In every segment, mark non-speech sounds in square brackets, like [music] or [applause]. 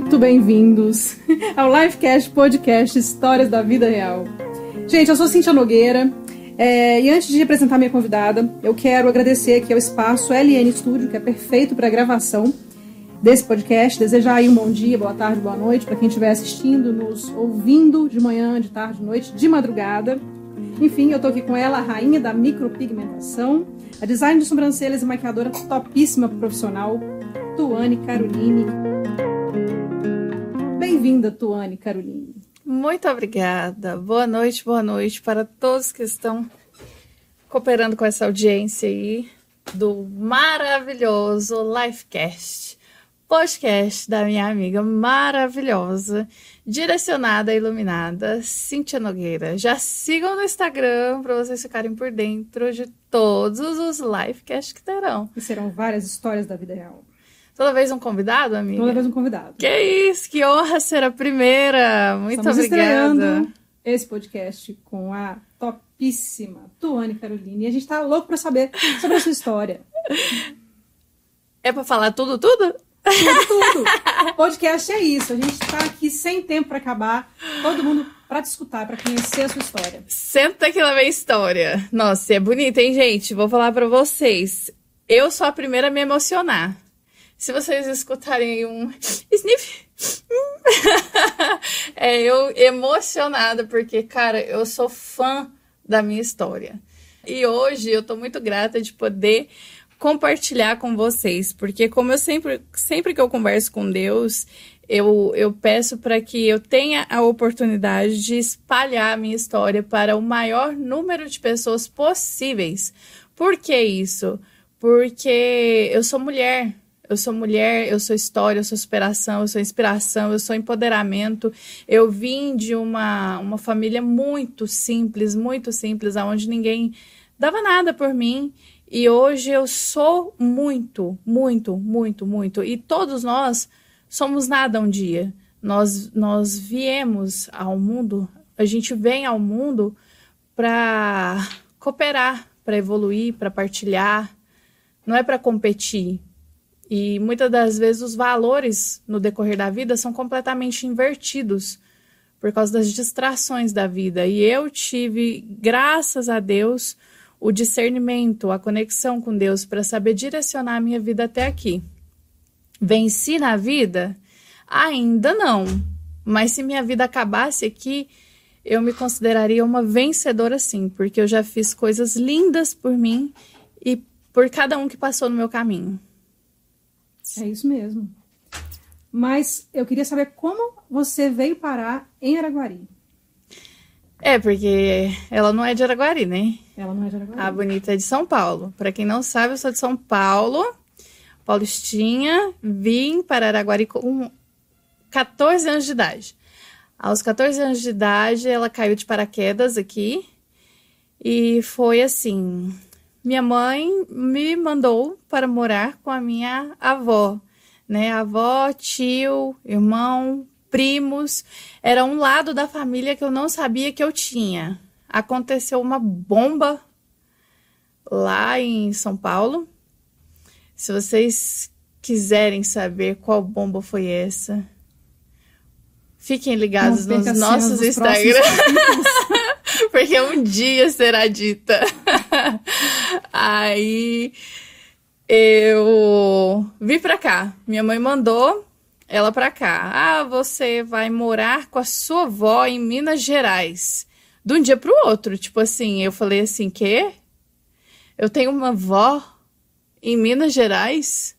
muito bem-vindos [laughs] ao Livecast Podcast Histórias da Vida Real. Gente, eu sou Cintia Nogueira é, e antes de apresentar minha convidada, eu quero agradecer aqui ao espaço LN Studio, que é perfeito para gravação desse podcast. Desejar aí um bom dia, boa tarde, boa noite para quem estiver assistindo, nos ouvindo de manhã, de tarde, de noite, de madrugada. Enfim, eu estou aqui com ela, a rainha da micropigmentação, a design de sobrancelhas e maquiadora topíssima profissional, Tuane Caroline. Bem-vinda, Tuane Caroline. Muito obrigada. Boa noite, boa noite para todos que estão cooperando com essa audiência aí do maravilhoso Lifecast, podcast da minha amiga maravilhosa, direcionada e iluminada, Cíntia Nogueira. Já sigam no Instagram para vocês ficarem por dentro de todos os Lifecasts que terão. E serão várias histórias da vida real. Toda vez um convidado, amiga? Toda vez um convidado. Que isso, que honra ser a primeira. Muito Estamos obrigada. esse podcast com a topíssima Tuane Caroline. E a gente tá louco pra saber sobre a sua história. [laughs] É pra falar tudo, tudo? Tudo, tudo. podcast é isso. A gente tá aqui sem tempo pra acabar. Todo mundo pra te escutar, pra conhecer a sua história. Senta que lá vem história. Nossa, é bonita, hein, gente? Vou falar pra vocês. Eu sou a primeira a me emocionar. Se vocês escutarem um sniff, [laughs] é eu emocionada, porque, cara, eu sou fã da minha história. E hoje eu tô muito grata de poder compartilhar com vocês, porque como eu sempre, sempre que eu converso com Deus, eu, eu peço para que eu tenha a oportunidade de espalhar a minha história para o maior número de pessoas possíveis. Por que isso? Porque eu sou mulher, eu sou mulher, eu sou história, eu sou superação, eu sou inspiração, eu sou empoderamento. Eu vim de uma, uma família muito simples, muito simples, onde ninguém dava nada por mim. E hoje eu sou muito, muito, muito, muito. E todos nós somos nada um dia. Nós, nós viemos ao mundo, a gente vem ao mundo para cooperar, para evoluir, para partilhar. Não é para competir, e muitas das vezes os valores no decorrer da vida são completamente invertidos por causa das distrações da vida. E eu tive, graças a Deus, o discernimento, a conexão com Deus para saber direcionar a minha vida até aqui. Venci na vida? Ainda não. Mas se minha vida acabasse aqui, eu me consideraria uma vencedora sim, porque eu já fiz coisas lindas por mim e por cada um que passou no meu caminho. É isso mesmo. Mas eu queria saber como você veio parar em Araguari. É, porque ela não é de Araguari, né? Ela não é de Araguari. A bonita é de São Paulo. Para quem não sabe, eu sou de São Paulo, paulistinha. Vim para Araguari com 14 anos de idade. Aos 14 anos de idade, ela caiu de paraquedas aqui. E foi assim: minha mãe me mandou para morar com a minha avó, né? Avó, tio, irmão, primos. Era um lado da família que eu não sabia que eu tinha. Aconteceu uma bomba lá em São Paulo. Se vocês quiserem saber qual bomba foi essa, fiquem ligados nos nossos Instagram. [laughs] porque um dia será dita. [laughs] Aí eu vim pra cá. Minha mãe mandou ela pra cá. Ah, você vai morar com a sua avó em Minas Gerais. De um dia pro outro. Tipo assim, eu falei assim: quê? Eu tenho uma avó em Minas Gerais?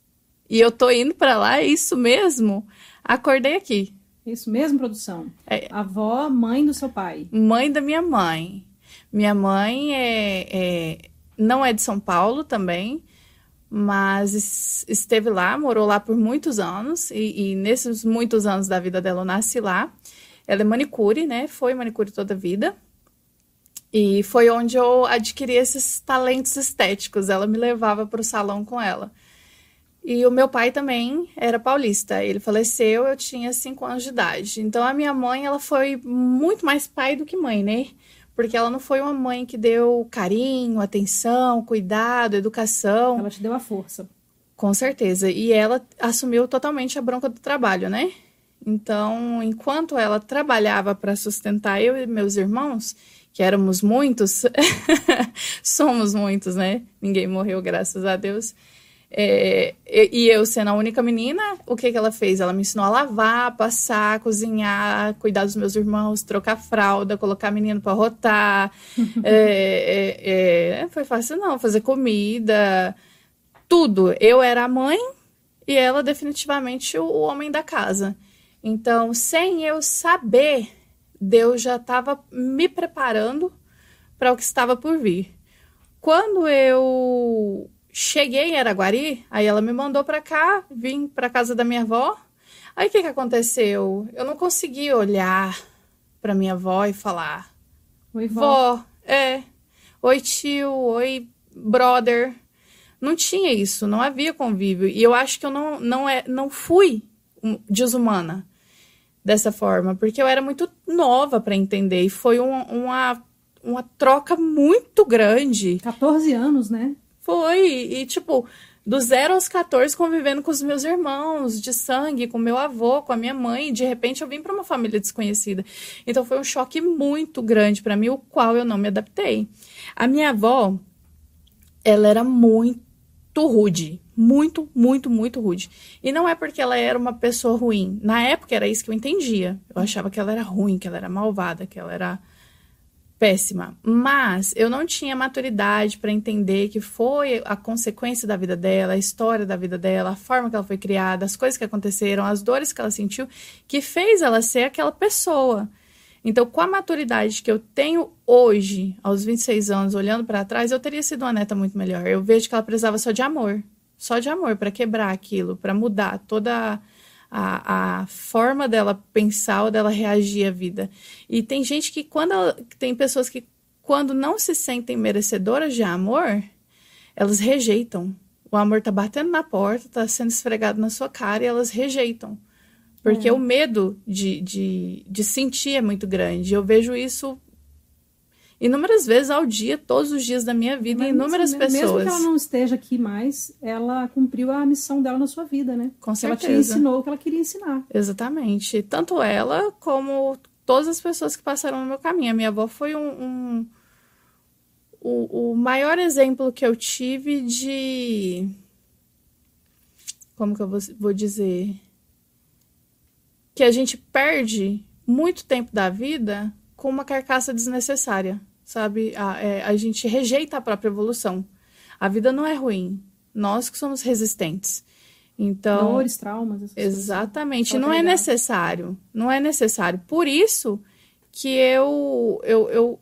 E eu tô indo para lá, é isso mesmo? Acordei aqui. Isso mesmo, produção? É, avó, mãe do seu pai? Mãe da minha mãe. Minha mãe é, é não é de São Paulo também, mas esteve lá, morou lá por muitos anos, e, e, nesses muitos anos da vida dela eu nasci lá. Ela é manicure, né? Foi manicure toda a vida. E foi onde eu adquiri esses talentos estéticos. Ela me levava para o salão com ela. E o meu pai também era paulista. Ele faleceu, eu tinha cinco anos de idade. Então a minha mãe, ela foi muito mais pai do que mãe, né? Porque ela não foi uma mãe que deu carinho, atenção, cuidado, educação. Ela te deu a força. Com certeza. E ela assumiu totalmente a bronca do trabalho, né? Então, enquanto ela trabalhava para sustentar eu e meus irmãos, que éramos muitos, [laughs] somos muitos, né? Ninguém morreu, graças a Deus. É, e eu sendo a única menina, o que, que ela fez? Ela me ensinou a lavar, passar, cozinhar, cuidar dos meus irmãos, trocar fralda, colocar menino para rotar. [laughs] é, é, é, foi fácil não, fazer comida, tudo. Eu era a mãe e ela definitivamente o, o homem da casa. Então, sem eu saber, Deus já estava me preparando para o que estava por vir. Quando eu cheguei em Araguari, aí ela me mandou para cá, vim para casa da minha avó. Aí o que, que aconteceu? Eu não consegui olhar para minha avó e falar: Oi, vó. vó. É. Oi, tio. Oi, brother. Não tinha isso, não havia convívio. E eu acho que eu não, não, é, não fui desumana dessa forma, porque eu era muito nova para entender. E foi um, uma, uma troca muito grande. 14 anos, né? Foi. E, tipo, do zero aos 14 convivendo com os meus irmãos de sangue, com meu avô, com a minha mãe, de repente eu vim para uma família desconhecida. Então foi um choque muito grande para mim, o qual eu não me adaptei. A minha avó, ela era muito rude, muito, muito, muito rude. E não é porque ela era uma pessoa ruim. Na época era isso que eu entendia. Eu achava que ela era ruim, que ela era malvada, que ela era péssima. Mas eu não tinha maturidade para entender que foi a consequência da vida dela, a história da vida dela, a forma que ela foi criada, as coisas que aconteceram, as dores que ela sentiu, que fez ela ser aquela pessoa. Então, com a maturidade que eu tenho hoje, aos 26 anos, olhando para trás, eu teria sido uma neta muito melhor. Eu vejo que ela precisava só de amor, só de amor para quebrar aquilo, para mudar toda a, a forma dela pensar ou dela reagir à vida. E tem gente que quando ela, tem pessoas que quando não se sentem merecedoras de amor, elas rejeitam. O amor tá batendo na porta, tá sendo esfregado na sua cara e elas rejeitam. Porque é. o medo de, de, de sentir é muito grande. Eu vejo isso inúmeras vezes ao dia, todos os dias da minha vida, Mas, inúmeras mesmo, pessoas. Mesmo que ela não esteja aqui mais, ela cumpriu a missão dela na sua vida, né? Com certeza. Ela te ensinou o que ela queria ensinar. Exatamente. Tanto ela como todas as pessoas que passaram no meu caminho. A minha avó foi um, um o, o maior exemplo que eu tive de como que eu vou, vou dizer que a gente perde muito tempo da vida com uma carcaça desnecessária sabe? A, é, a gente rejeita a própria evolução. A vida não é ruim. Nós que somos resistentes. Então, dores, traumas, exatamente, não é necessário, não é necessário. Por isso que eu eu, eu,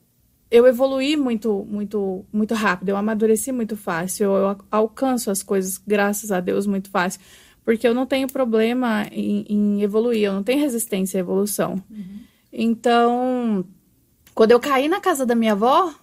eu evoluí muito muito muito rápido, eu amadureci muito fácil, eu, eu alcanço as coisas graças a Deus muito fácil, porque eu não tenho problema em, em evoluir, eu não tenho resistência à evolução. Uhum. Então, quando eu caí na casa da minha avó,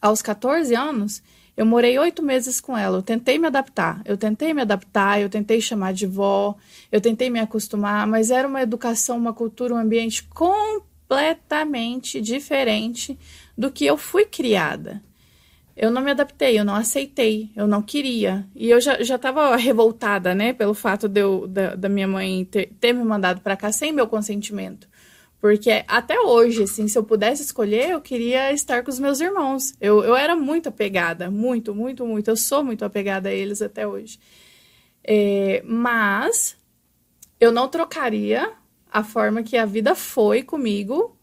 aos 14 anos, eu morei oito meses com ela. Eu tentei me adaptar. Eu tentei me adaptar, eu tentei chamar de vó, eu tentei me acostumar, mas era uma educação, uma cultura, um ambiente completamente diferente do que eu fui criada. Eu não me adaptei, eu não aceitei, eu não queria. E eu já estava revoltada, né, pelo fato de eu, da, da minha mãe ter, ter me mandado para cá sem meu consentimento. Porque até hoje, assim, se eu pudesse escolher, eu queria estar com os meus irmãos. Eu, eu era muito apegada, muito, muito, muito. Eu sou muito apegada a eles até hoje. É, mas eu não trocaria a forma que a vida foi comigo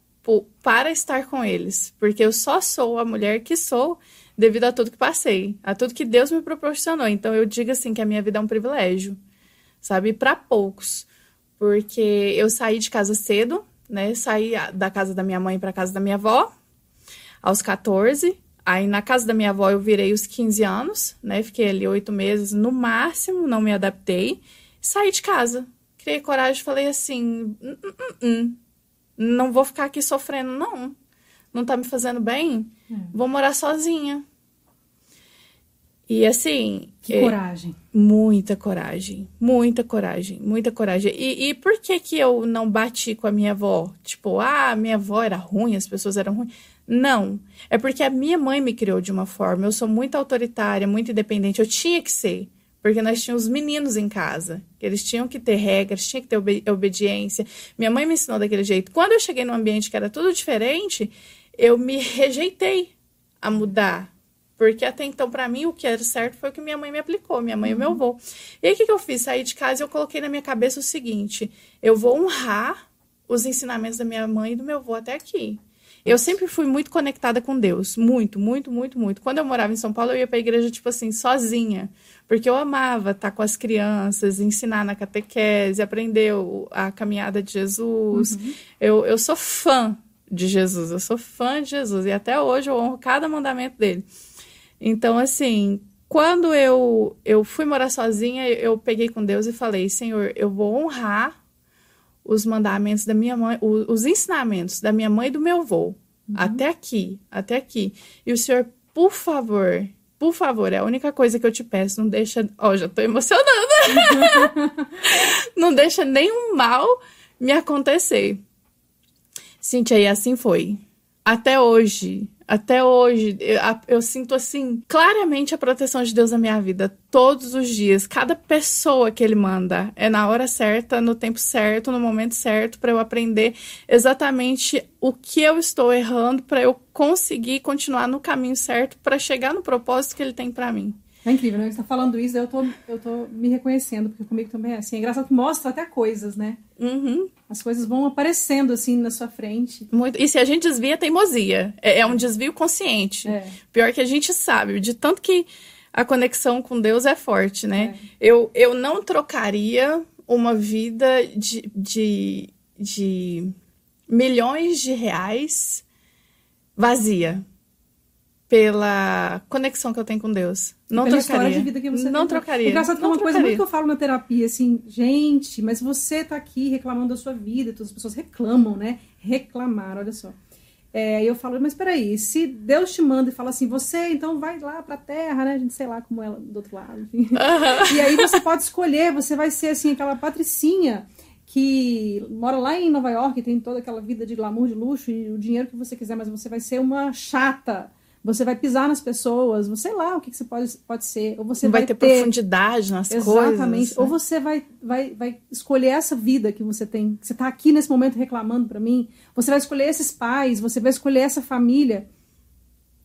para estar com eles. Porque eu só sou a mulher que sou devido a tudo que passei, a tudo que Deus me proporcionou. Então eu digo assim que a minha vida é um privilégio, sabe? Para poucos. Porque eu saí de casa cedo, né? Saí da casa da minha mãe para casa da minha avó aos 14. Aí na casa da minha avó eu virei os 15 anos, né? Fiquei ali oito meses no máximo, não me adaptei. Saí de casa. Criei coragem e falei assim: não vou ficar aqui sofrendo, não. Não tá me fazendo bem. É. Vou morar sozinha. E assim. Que é, coragem. Muita coragem. Muita coragem. Muita coragem. E, e por que que eu não bati com a minha avó? Tipo, ah, minha avó era ruim, as pessoas eram ruins. Não. É porque a minha mãe me criou de uma forma. Eu sou muito autoritária, muito independente. Eu tinha que ser. porque nós tínhamos meninos em casa, que eles tinham que ter regras, tinha que ter obedi obediência. Minha mãe me ensinou daquele jeito. Quando eu cheguei num ambiente que era tudo diferente, eu me rejeitei a mudar. Porque até então, para mim, o que era certo foi o que minha mãe me aplicou, minha mãe uhum. e meu avô. E aí, o que, que eu fiz? Saí de casa e eu coloquei na minha cabeça o seguinte: eu vou honrar os ensinamentos da minha mãe e do meu avô até aqui. Eu sempre fui muito conectada com Deus. Muito, muito, muito, muito. Quando eu morava em São Paulo, eu ia pra igreja, tipo assim, sozinha. Porque eu amava estar com as crianças, ensinar na catequese, aprender a caminhada de Jesus. Uhum. Eu, eu sou fã de Jesus, eu sou fã de Jesus. E até hoje eu honro cada mandamento dele. Então, assim, quando eu, eu fui morar sozinha, eu peguei com Deus e falei: Senhor, eu vou honrar os mandamentos da minha mãe, os ensinamentos da minha mãe e do meu avô. Uhum. Até aqui, até aqui. E o senhor, por favor, por favor, é a única coisa que eu te peço, não deixa. Ó, oh, já tô emocionando. [laughs] não deixa nenhum mal me acontecer. Cintia, e assim foi. Até hoje, até hoje, eu, eu, sinto assim, claramente a proteção de Deus na minha vida, todos os dias. Cada pessoa que Ele manda é na hora certa, no tempo certo, no momento certo, para eu aprender exatamente o que eu estou errando, para eu conseguir continuar no caminho certo, para chegar no propósito que Ele tem para mim. É incrível, né? Você tá falando isso, eu tô, eu tô me reconhecendo, porque comigo também é assim. É engraçado que mostra até coisas, né? Uhum. As coisas vão aparecendo assim na sua frente. Muito. E se a gente desvia, é teimosia. É, é um desvio consciente. É. Pior que a gente sabe, de tanto que a conexão com Deus é forte, né? É. Eu, eu não trocaria uma vida de, de, de milhões de reais vazia pela conexão que eu tenho com Deus. Não pela trocaria. de vida que você não tem. trocaria. Engraçado que é uma trocaria. coisa muito que eu falo na terapia, assim, gente, mas você tá aqui reclamando da sua vida, todas as pessoas reclamam, né? Reclamar, olha só. É, eu falo, mas peraí, se Deus te manda e fala assim, você então vai lá pra terra, né? A gente sei lá como ela do outro lado, enfim. E aí você pode escolher, você vai ser assim, aquela patricinha que mora lá em Nova York, tem toda aquela vida de glamour, de luxo e o dinheiro que você quiser, mas você vai ser uma chata você vai pisar nas pessoas, sei lá o que, que você pode, pode ser. Ou você vai, vai ter, ter, profundidade nas Exatamente. coisas. Exatamente. Né? Ou você vai, vai, vai escolher essa vida que você tem. Que você está aqui nesse momento reclamando para mim. Você vai escolher esses pais, você vai escolher essa família.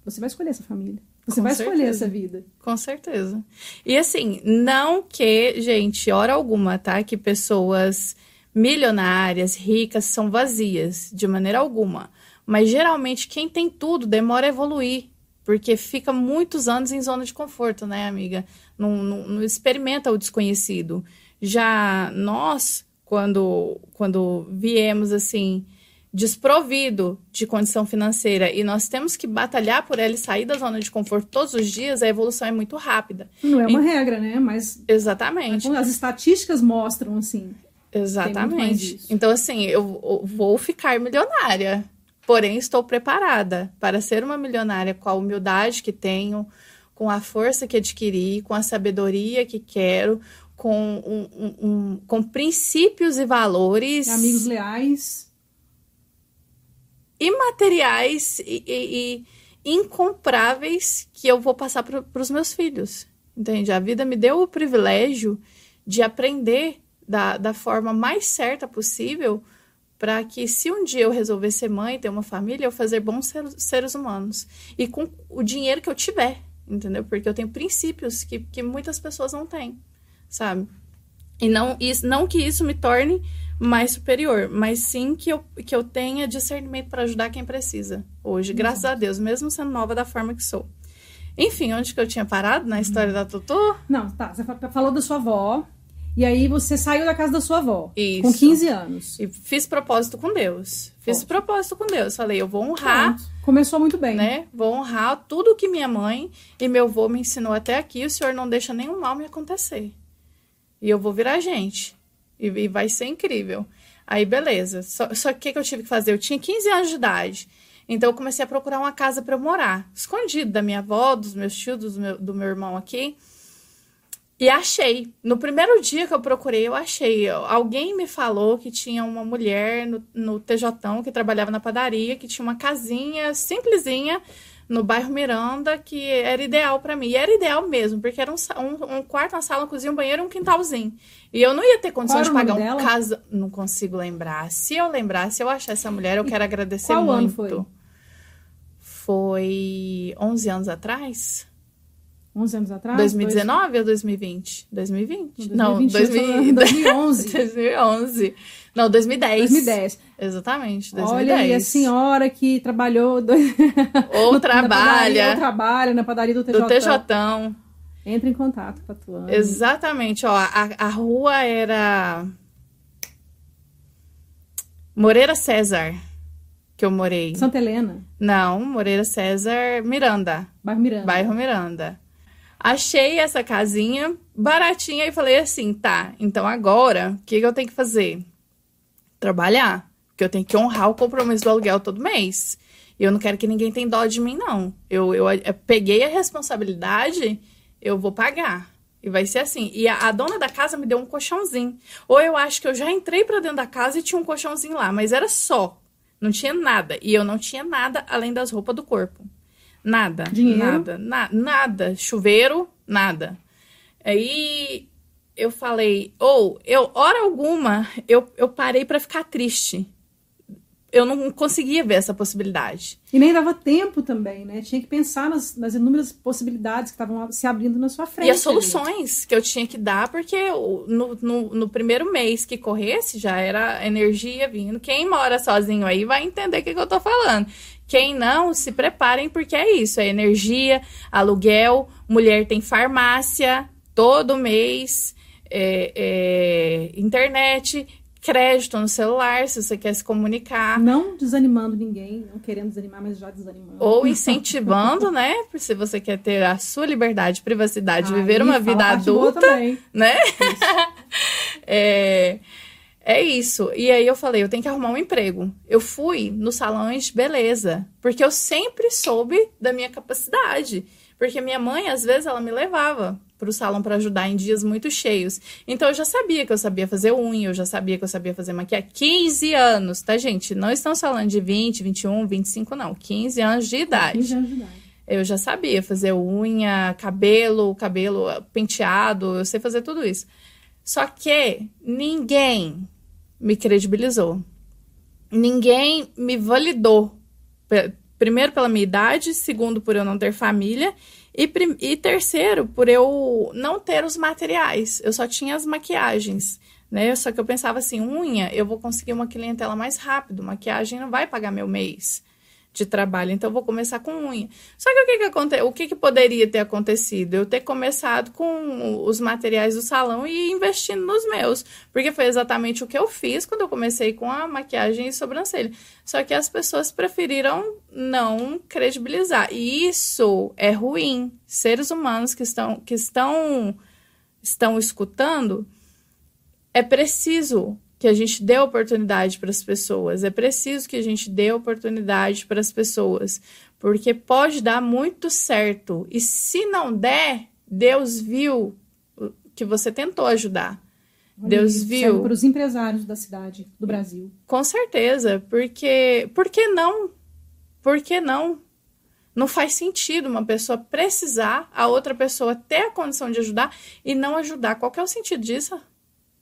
Você vai escolher essa família. Você Com vai certeza. escolher essa vida. Com certeza. E assim, não que, gente, hora alguma, tá? Que pessoas milionárias, ricas, são vazias, de maneira alguma. Mas geralmente quem tem tudo demora a evoluir. Porque fica muitos anos em zona de conforto, né, amiga? Não, não, não experimenta o desconhecido. Já nós, quando, quando viemos assim, desprovido de condição financeira e nós temos que batalhar por ela e sair da zona de conforto todos os dias, a evolução é muito rápida. Não é uma e... regra, né? Mas. Exatamente. As estatísticas mostram assim. Exatamente. Então, assim, eu, eu vou ficar milionária. Porém, estou preparada para ser uma milionária com a humildade que tenho, com a força que adquiri, com a sabedoria que quero, com, um, um, um, com princípios e valores. Amigos leais. Imateriais e, e, e incompráveis que eu vou passar para os meus filhos. Entende? A vida me deu o privilégio de aprender da, da forma mais certa possível para que se um dia eu resolver ser mãe, ter uma família, eu fazer bons seres, humanos. E com o dinheiro que eu tiver, entendeu? Porque eu tenho princípios que, que muitas pessoas não têm, sabe? E não, isso, não que isso me torne mais superior, mas sim que eu, que eu tenha discernimento para ajudar quem precisa hoje, graças a Deus, mesmo sendo nova da forma que sou. Enfim, onde que eu tinha parado na história uhum. da Tutu? Não, tá. Você falou da sua avó, e aí você saiu da casa da sua avó. Isso. Com 15 anos. E fiz propósito com Deus. Fiz Ótimo. propósito com Deus. Falei, eu vou honrar. Pronto. Começou muito bem. Né? Vou honrar tudo que minha mãe e meu avô me ensinou até aqui. O senhor não deixa nenhum mal me acontecer. E eu vou virar gente. E, e vai ser incrível. Aí, beleza. Só, só que o que, eu tive que fazer? Eu tinha 15 anos de idade. Então, eu comecei a procurar uma casa para morar. Escondido da minha avó, dos meus tios, do meu, do meu irmão aqui. E achei. No primeiro dia que eu procurei, eu achei. Alguém me falou que tinha uma mulher no, no TJ que trabalhava na padaria, que tinha uma casinha simplesinha no bairro Miranda, que era ideal para mim. E era ideal mesmo, porque era um, um, um, quarto, uma sala, uma cozinha, um banheiro e um quintalzinho. E eu não ia ter condição de pagar um casa. Não consigo lembrar. Se eu lembrar, se eu achar essa mulher, eu quero agradecer Qual muito. Ano foi? foi 11 anos atrás. 11 anos atrás? 2019 dois... ou 2020? 2020? 2020 não, 2000... 2011. 2011. Não, 2010. 2010. Exatamente, 2010. Olha, e a senhora que trabalhou... Do... Ou trabalha. Padaria, ou trabalha na padaria do TJ. Do TJ. Entra em contato com a tua. Exatamente, ó, a, a rua era... Moreira César que eu morei. Santa Helena? Não, Moreira César, Miranda. Bairro Miranda. Bairro Miranda. Achei essa casinha baratinha e falei assim, tá, então agora, o que, que eu tenho que fazer? Trabalhar. Porque eu tenho que honrar o compromisso do aluguel todo mês. E eu não quero que ninguém tenha dó de mim, não. Eu, eu, eu peguei a responsabilidade, eu vou pagar. E vai ser assim. E a, a, dona da casa me deu um colchãozinho. Ou eu acho que eu já entrei para dentro da casa e tinha um colchãozinho lá, mas era só. Não tinha nada. E eu não tinha nada além das roupas do corpo. Nada. Dinheiro? Nada. Na, nada. Chuveiro, nada. Aí eu falei, ou, eu, hora alguma, eu, eu parei para ficar triste. Eu não conseguia ver essa possibilidade. E nem dava tempo também, né? Tinha que pensar nas, nas inúmeras possibilidades que estavam se abrindo na sua frente. E as soluções gente. que eu tinha que dar, porque no, no, no, primeiro mês que corresse já era energia vindo. Quem mora sozinho aí vai entender o que, que eu tô falando. Quem não, se preparem, porque é isso: é energia, aluguel, mulher tem farmácia todo mês, é, é, internet, crédito no celular, se você quer se comunicar. Não desanimando ninguém, não querendo desanimar, mas já desanimando. Ou [laughs] incentivando, né? Se você quer ter a sua liberdade, privacidade, viver uma vida adulta, né? [laughs] é, é isso. E aí eu falei, eu tenho que arrumar um emprego. Eu fui no salões de beleza, porque eu sempre soube da minha capacidade. Porque minha mãe, às vezes, ela me levava para o salão para ajudar em dias muito cheios. Então eu já sabia que eu sabia fazer unha, eu já sabia que eu sabia fazer maquiagem. 15 anos, tá, gente? Não estamos falando de 20, 21, 25, não. 15 anos de idade. 15 anos de idade. Eu já sabia fazer unha, cabelo, cabelo penteado, eu sei fazer tudo isso. Só que ninguém me credibilizou. Ninguém me validou. Primeiro, pela minha idade, segundo, por eu não ter família, e, e terceiro, por eu não ter os materiais. Eu só tinha as maquiagens. Né? Só que eu pensava assim, unha, eu vou conseguir uma clientela mais rápido, maquiagem não vai pagar meu mês de trabalho, então vou começar com unha. Só que o que que, aconte... o que que poderia ter acontecido? Eu ter começado com os materiais do salão e investindo nos meus, porque foi exatamente o que eu fiz quando eu comecei com a maquiagem e sobrancelha. Só que as pessoas preferiram não credibilizar. E isso é ruim. Seres humanos que estão que estão estão escutando, é preciso que a gente dê oportunidade para as pessoas. É preciso que a gente dê oportunidade para as pessoas, porque pode dar muito certo. E se não der, Deus viu que você tentou ajudar. Olha Deus isso, viu. Para os empresários da cidade, do Brasil. Com certeza, porque por que não? Por que não? Não faz sentido uma pessoa precisar, a outra pessoa ter a condição de ajudar e não ajudar. Qual é o sentido disso?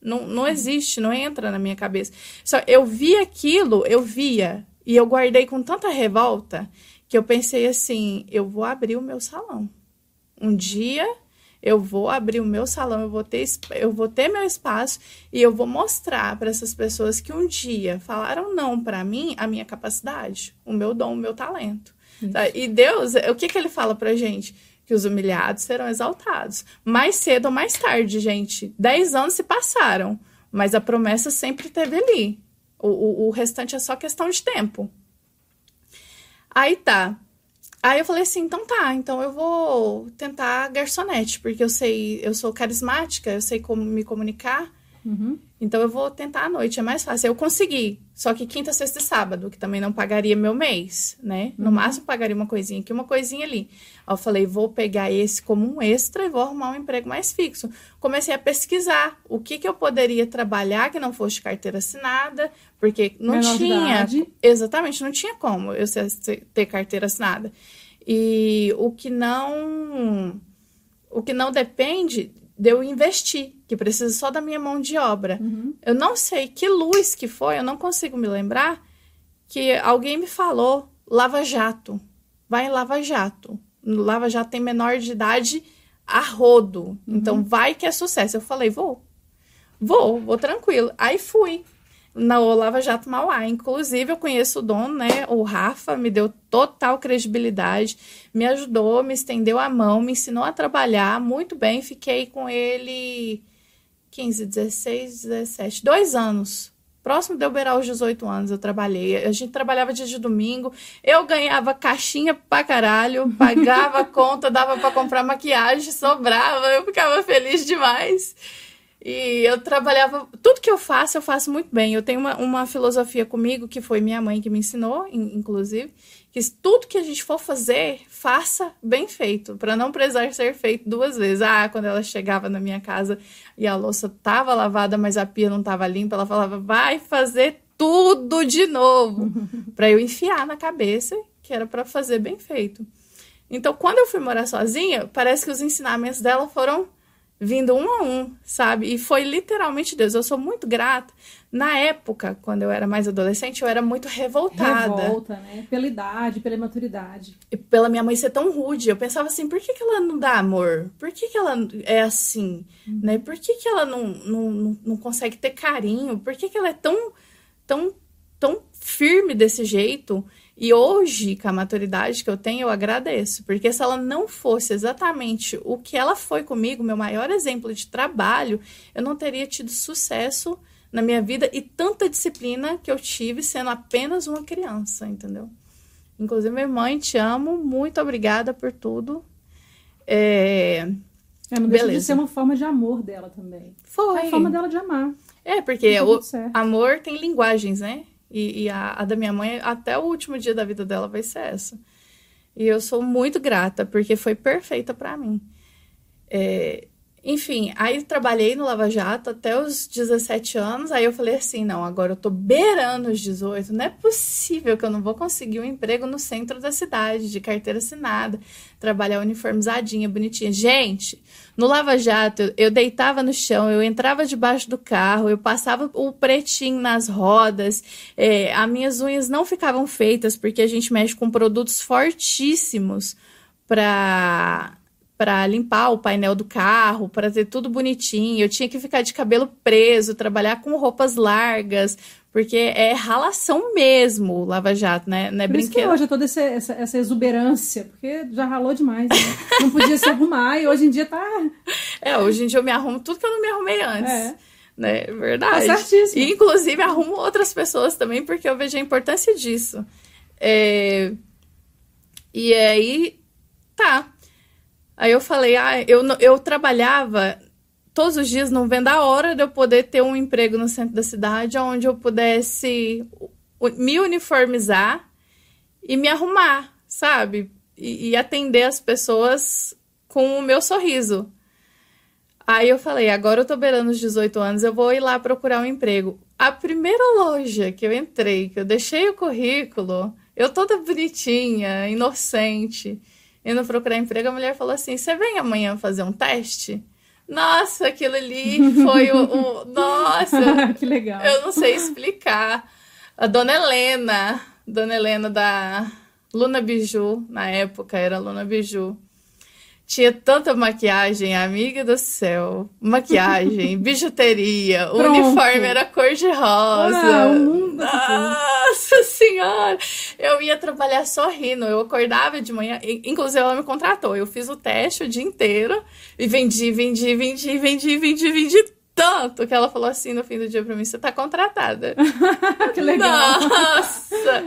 Não, não existe, não entra na minha cabeça. Só eu vi aquilo, eu via, e eu guardei com tanta revolta que eu pensei assim: eu vou abrir o meu salão. Um dia eu vou abrir o meu salão, eu vou ter, eu vou ter meu espaço e eu vou mostrar para essas pessoas que um dia falaram não para mim, a minha capacidade, o meu dom, o meu talento. E Deus, o que, que ele fala pra gente? Que os humilhados serão exaltados. Mais cedo ou mais tarde, gente. Dez anos se passaram, mas a promessa sempre teve ali. O, o, o restante é só questão de tempo. Aí tá. Aí eu falei assim, então tá, então eu vou tentar garçonete, porque eu sei, eu sou carismática, eu sei como me comunicar. Uhum. Então eu vou tentar à noite, é mais fácil. Eu consegui, só que quinta, sexta e sábado, que também não pagaria meu mês, né? No uhum. máximo pagaria uma coisinha aqui, uma coisinha ali. Aí eu falei, vou pegar esse como um extra e vou arrumar um emprego mais fixo. Comecei a pesquisar o que, que eu poderia trabalhar que não fosse carteira assinada, porque não Menor tinha. Exatamente, não tinha como eu ter carteira assinada. E o que não o que não depende de eu investir, que precisa só da minha mão de obra. Uhum. Eu não sei que luz que foi, eu não consigo me lembrar, que alguém me falou Lava Jato. Vai em Lava Jato. Lava Jato tem menor de idade a rodo. Então vai que é sucesso. Eu falei, vou. Vou, vou tranquilo. Aí fui na Lava Jato Mauá. Inclusive, eu conheço o dono, né? O Rafa me deu total credibilidade, me ajudou, me estendeu a mão, me ensinou a trabalhar muito bem. Fiquei com ele 15, 16, 17, dois anos. Próximo de eu beirar os 18 anos, eu trabalhei. A gente trabalhava dia de domingo. Eu ganhava caixinha pra caralho, [laughs] pagava a conta, dava para comprar maquiagem, sobrava. Eu ficava feliz demais. E eu trabalhava. Tudo que eu faço, eu faço muito bem. Eu tenho uma, uma filosofia comigo, que foi minha mãe que me ensinou, in- inclusive, que tudo que a gente for fazer, faça bem feito, para não precisar ser feito duas vezes. Ah, quando ela chegava na minha casa e a louça tava lavada, mas a pia não tava limpa, ela falava: vai fazer tudo de novo, [laughs] para eu enfiar na cabeça que era para fazer bem feito. Então, quando eu fui morar sozinha, parece que os ensinamentos dela foram vindo um a um, sabe? E foi literalmente Deus. Eu sou muito grata. Na época, quando eu era mais adolescente, eu era muito revoltada. Revolta, né? Pela idade, pela imaturidade. E pela minha mãe ser tão rude. Eu pensava assim, por que, que ela não dá amor? Por que, que ela é assim? Né? Por que, que ela não, não, não, não consegue ter carinho? Por que, que ela é tão, tão, tão firme desse jeito? E hoje, com a maturidade que eu tenho, eu agradeço. Porque se ela não fosse exatamente o que ela foi comigo, meu maior exemplo de trabalho, eu não teria tido sucesso na minha vida e tanta disciplina que eu tive sendo apenas uma criança, entendeu? Inclusive, minha mãe, te amo, muito obrigada por tudo. É, É, não deixa de Beleza. ser uma forma de amor dela também. foi. É a forma dela de amar. É, porque o amor tem linguagens, né? E, e a, a da minha mãe, até o último dia da vida dela, vai ser essa. E eu sou muito grata, porque foi perfeita pra mim. É, enfim, aí trabalhei no Lava Jato até os 17 anos. Aí eu falei assim: não, agora eu tô beirando os 18. Não é possível que eu não vou conseguir um emprego no centro da cidade, de carteira assinada, trabalhar uniformizadinha, bonitinha. Gente, no Lava Jato, eu, deitava no chão, eu entrava debaixo do carro, eu passava o pretinho nas rodas, é, as minhas unhas não ficavam feitas, porque a gente mexe com produtos fortíssimos para para limpar o painel do carro, para ter tudo bonitinho. Eu tinha que ficar de cabelo preso, trabalhar com roupas largas, porque é ralação mesmo Lava Jato, né? Não é Por isso que brinquedo. hoje é toda essa, essa, essa exuberância, porque já ralou demais. Né? Não podia se arrumar e hoje em dia tá. [laughs] É, hoje em dia eu me arrumo tudo que eu não me arrumei antes. É. Né? Verdade. Tá certíssimo. E, inclusive, arrumo outras pessoas também, porque eu vejo a importância disso. É, E aí, tá. Aí eu falei, ah, eu, eu trabalhava todos os dias não vendo a hora de eu poder ter um emprego no centro da cidade, onde eu pudesse me uniformizar e me arrumar, sabe? E, e atender as pessoas com o meu sorriso. Aí eu falei, agora eu tô beirando os 18 anos, eu vou ir lá procurar um emprego. A primeira loja que eu entrei, que eu deixei o currículo, eu toda bonitinha, inocente, indo procurar emprego, a mulher falou assim: Você vem amanhã fazer um teste? Nossa, aquilo ali foi o. o- [laughs] nossa, [laughs] que legal. eu não sei explicar. A dona Helena, dona Helena da Luna Biju, na época era Luna Biju. Tinha tanta maquiagem, amiga do céu. Maquiagem, [laughs] bijuteria, o uniforme era cor-de-rosa. Ah, o mundo Nossa senhora! Eu ia trabalhar sorrindo. Eu acordava de manhã. Inclusive, ela me contratou. Eu fiz o teste o dia inteiro e vendi, vendi, vendi, vendi, vendi, vendi tanto que ela falou assim no fim do dia pra mim: você tá contratada. [laughs] que legal. Nossa!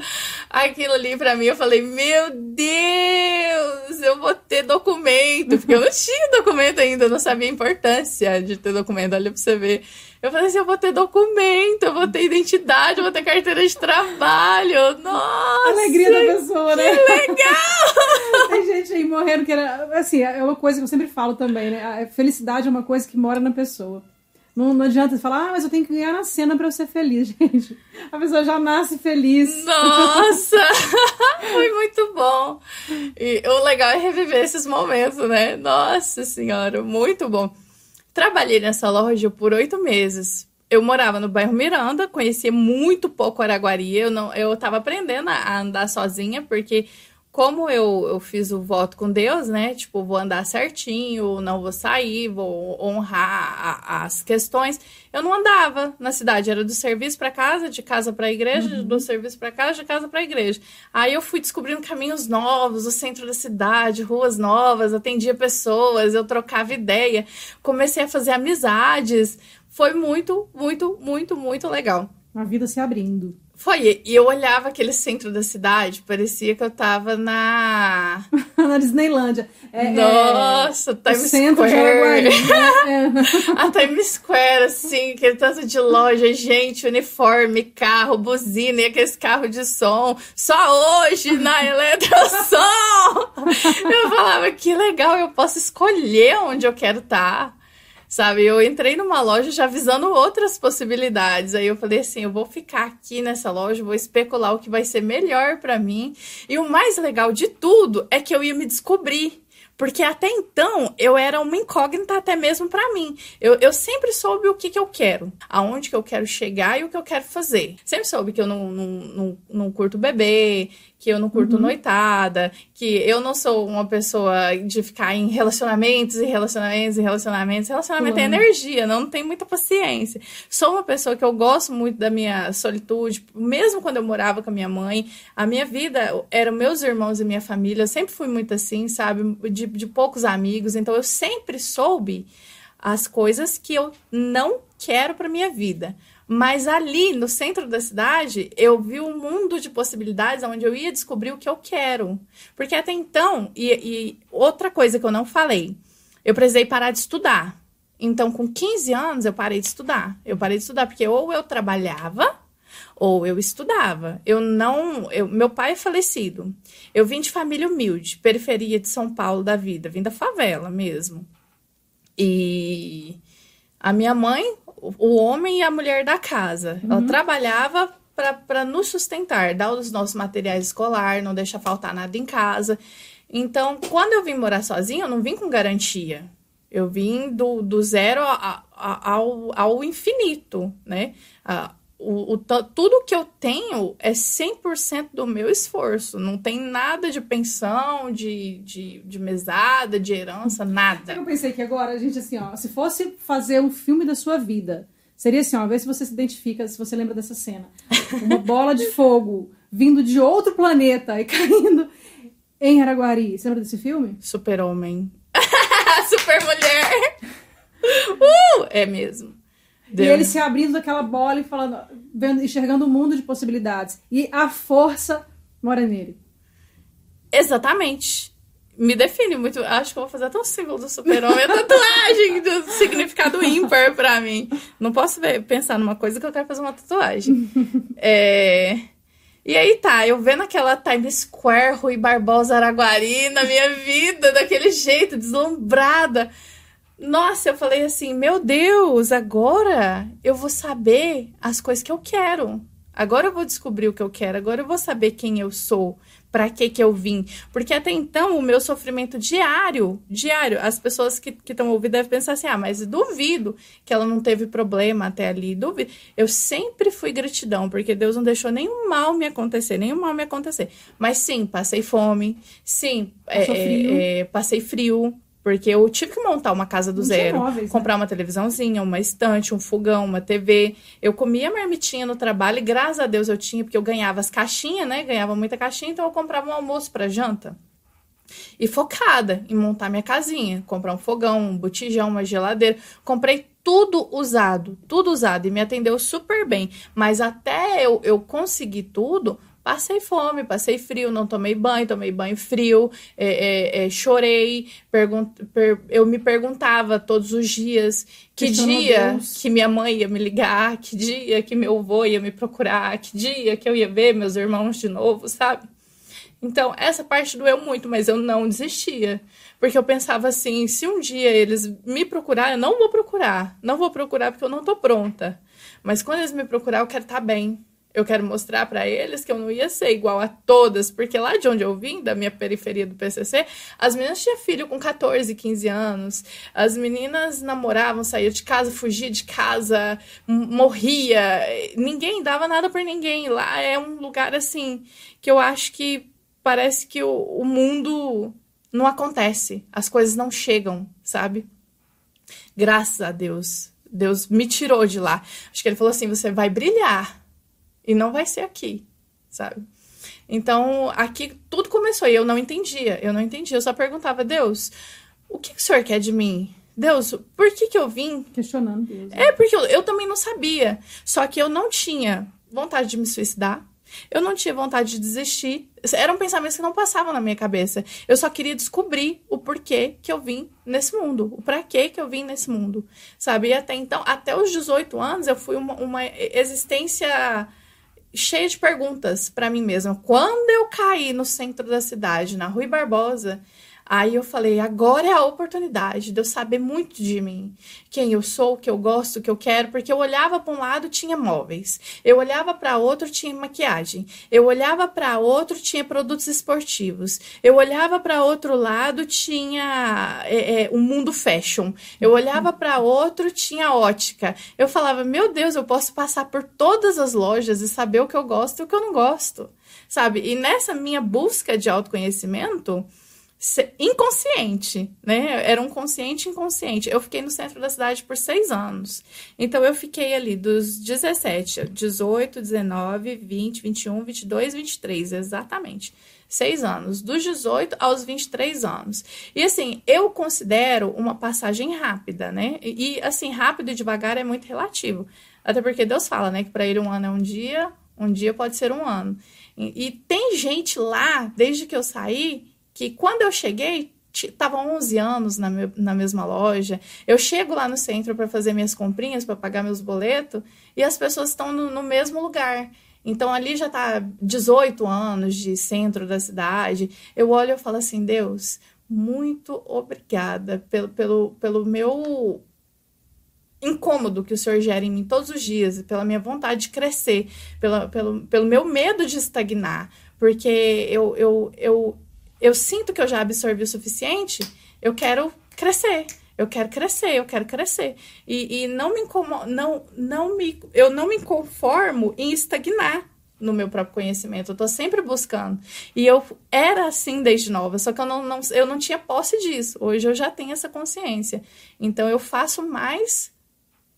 Aquilo ali pra mim, eu falei, meu Deus, eu vou ter documento, porque eu não tinha documento ainda, eu não sabia a importância de ter documento, olha pra você ver. Eu falei assim, eu vou ter documento, eu vou ter identidade, eu vou ter carteira de trabalho, nossa! Alegria da pessoa, né? legal! [laughs] Tem gente aí morrendo que era. Assim, é uma coisa que eu sempre falo também, né? A felicidade é uma coisa que mora na pessoa. Não, não adianta você falar, ah, mas eu tenho que ganhar na cena para eu ser feliz, [laughs] gente. A pessoa já nasce feliz. Nossa! [laughs] [laughs] Foi muito bom. E o legal é reviver esses momentos, né? Nossa Senhora, muito bom. Trabalhei nessa loja por oito meses. Eu morava no bairro Miranda, conhecia muito pouco Araguari. Eu não, eu estava aprendendo a andar sozinha, porque como eu, eu fiz o voto com Deus, né? Tipo, vou andar certinho, não vou sair, vou honrar a, as questões. Eu não andava na cidade, era do serviço para casa, de casa para igreja, uhum. do serviço para casa, de casa para igreja. Aí eu fui descobrindo caminhos novos, o centro da cidade, ruas novas, atendia pessoas, eu trocava ideia, comecei a fazer amizades. Foi muito, muito, muito, muito legal. A vida se abrindo. Foi, e eu olhava aquele centro da cidade, parecia que eu tava na. [laughs] na Disneylândia. É, é Nossa, é... Times Square. De né? [laughs] é. A Times Square, assim, aquele tanto de loja, gente, uniforme, carro, buzina e aqueles carros de som. Só hoje na Eletrosom! [laughs] eu falava, que legal, eu posso escolher onde eu quero estar. Tá sabe? Eu entrei numa loja já visando outras possibilidades. Aí eu falei assim, eu vou ficar aqui nessa loja, vou especular o que vai ser melhor para mim. E o mais legal de tudo é que eu ia me descobrir. Porque até então eu era uma incógnita até mesmo para mim. Eu, eu sempre soube o que, que eu quero, aonde que eu quero chegar e o que eu quero fazer. Sempre soube que eu não, não, não, não curto bebê, que eu não curto uhum. noitada, que eu não sou uma pessoa de ficar em relacionamentos e relacionamentos e relacionamentos. Relacionamento uhum. é energia, não, não tenho muita paciência. Sou uma pessoa que eu gosto muito da minha solitude, mesmo quando eu morava com a minha mãe, a minha vida eram meus irmãos e minha família, eu sempre fui muito assim, sabe, de, de poucos amigos, então eu sempre soube as coisas que eu não quero para minha vida. Mas ali, no centro da cidade, eu vi um mundo de possibilidades onde eu ia descobrir o que eu quero. Porque até então, e, e outra coisa que eu não falei, eu precisei parar de estudar. Então, com 15 anos, eu parei de estudar. Eu parei de estudar porque ou eu trabalhava ou eu estudava. Eu não. Eu, meu pai é falecido. Eu vim de família humilde, periferia de São Paulo da vida, vim da favela mesmo. E a minha mãe o homem e a mulher da casa. Uhum. Ela trabalhava para nos sustentar, dar os nossos materiais escolares, não deixar faltar nada em casa. Então, quando eu vim morar sozinha, eu não vim com garantia. Eu vim do, do zero a, a, ao, ao infinito, né? A, o, o, tudo que eu tenho é 100% do meu esforço. Não tem nada de pensão, de, de, de mesada, de herança, nada. Eu pensei que agora, a gente, assim, ó, se fosse fazer um filme da sua vida, seria assim, ó, ver se você se identifica, se você lembra dessa cena. Uma bola de fogo vindo de outro planeta e [laughs] caindo em Araguari. Você lembra desse filme? Super-Homem. [laughs] Super-Mulher. Uh, é mesmo. E ele se abrindo daquela bola e falando, vendo, enxergando um mundo de possibilidades. E a força mora nele. Exatamente. Me define muito. Acho que eu vou fazer até um símbolo do super-homem, a tatuagem do significado ímpar pra mim. Não posso ver, pensar numa coisa que eu quero fazer uma tatuagem. é... E aí tá, eu vendo aquela Times Square, Rui Barbosa, Araguari na minha vida, daquele jeito, deslumbrada. Nossa, eu falei assim, meu Deus, agora eu vou saber as coisas que eu quero. Agora eu vou descobrir o que eu quero, agora eu vou saber quem eu sou, para que que eu vim. Porque até então o meu sofrimento diário, diário, as pessoas que estão ouvindo devem pensar assim: "Ah, mas duvido que ela não teve problema até ali". Duvido. Eu sempre fui gratidão, porque Deus não deixou nenhum mal me acontecer, nenhum mal me acontecer. Mas sim, passei fome, sim, é, frio. É, é, passei frio, porque eu tive que montar uma casa do Não zero. Móveis, né? comprar né? uma televisãozinha, uma estante, um fogão, uma TV. Eu comia marmitinha no trabalho e graças a Deus eu tinha, porque eu ganhava as caixinhas, né? Ganhava muita caixinha, então eu comprava um almoço para janta. E focada em montar minha casinha, comprar um fogão, um botijão, uma geladeira. Comprei tudo usado, tudo usado e me atendeu super bem. Mas até eu, eu conseguir tudo, Passei fome, passei frio, não tomei banho, tomei banho frio, é, é, é, chorei, per, eu me perguntava todos os dias que dia que minha mãe ia me ligar, que dia que meu avô ia me procurar, que dia que eu ia ver meus irmãos de novo, sabe? Então, essa parte doeu muito, mas eu não desistia. Porque eu pensava assim: se um dia eles me procurar, eu não vou procurar. Não vou procurar porque eu não tô pronta. Mas quando eles me procurar, eu quero estar tá bem. Eu quero mostrar para eles que eu não ia ser igual a todas, porque lá de onde eu vim, da minha periferia do PCC, as meninas tinham filho com 14, 15 anos. As meninas namoravam, saíam de casa, fugia de casa, morria. Ninguém dava nada por ninguém. Lá é um lugar assim que eu acho que parece que o, o mundo não acontece, as coisas não chegam, sabe? Graças a Deus. Deus me tirou de lá. Acho que ele falou assim: você vai brilhar e não vai ser aqui, sabe? Então, aqui tudo começou e eu não entendia. Eu não entendia. Eu só perguntava, Deus, o que, que o senhor quer de mim? Deus, por que, que eu vim? Questionando Deus. Né? É, porque eu, eu também não sabia. Só que eu não tinha vontade de me suicidar. Eu não tinha vontade de desistir. Eram pensamentos que não passavam na minha cabeça. Eu só queria descobrir o porquê que eu vim nesse mundo. O quê que eu vim nesse mundo. Sabe? E até então, até os 18 anos, eu fui uma, uma existência cheia de perguntas para mim mesma. Quando eu caí no centro da cidade, na Rui Barbosa, Aí eu falei, agora é a oportunidade de eu saber muito de mim, quem eu sou, o que eu gosto, o que eu quero, porque eu olhava para um lado tinha móveis, eu olhava para outro tinha maquiagem, eu olhava para outro tinha produtos esportivos, eu olhava para outro lado tinha é, é, um mundo fashion, eu olhava para outro tinha ótica. Eu falava, meu Deus, eu posso passar por todas as lojas e saber o que eu gosto e o que eu não gosto, sabe? E nessa minha busca de autoconhecimento inconsciente, né? Era um consciente inconsciente. Eu fiquei no centro da cidade por seis anos. Então, eu fiquei ali dos 17, 18, 19, 20, 21, 22, 23, exatamente. Seis anos. Dos 18 aos 23 anos. E, assim, eu considero uma passagem rápida, né? E, assim, rápido e devagar é muito relativo. Até porque Deus fala, né? Que para ele um ano é um dia, um dia pode ser um ano. E, e tem gente lá, desde que eu saí, que quando eu cheguei, tava 11 anos na, me na mesma loja. Eu chego lá no centro para fazer minhas comprinhas, para pagar meus boletos, e as pessoas estão no, no mesmo lugar. Então ali já tá 18 anos de centro da cidade. Eu olho e falo assim: Deus, muito obrigada pelo, pelo, pelo meu incômodo que o Senhor gera em mim todos os dias, pela minha vontade de crescer, pela, pelo, pelo meu medo de estagnar, porque eu, eu, eu, eu sinto que eu já absorvi o suficiente, eu quero crescer. Eu quero crescer, eu quero crescer. E, e não me incomodo, não, não me, eu não me conformo em estagnar no meu próprio conhecimento. Eu tô sempre buscando. E eu era assim desde nova, só que eu não, não, eu não tinha posse disso. Hoje eu já tenho essa consciência. Então eu faço mais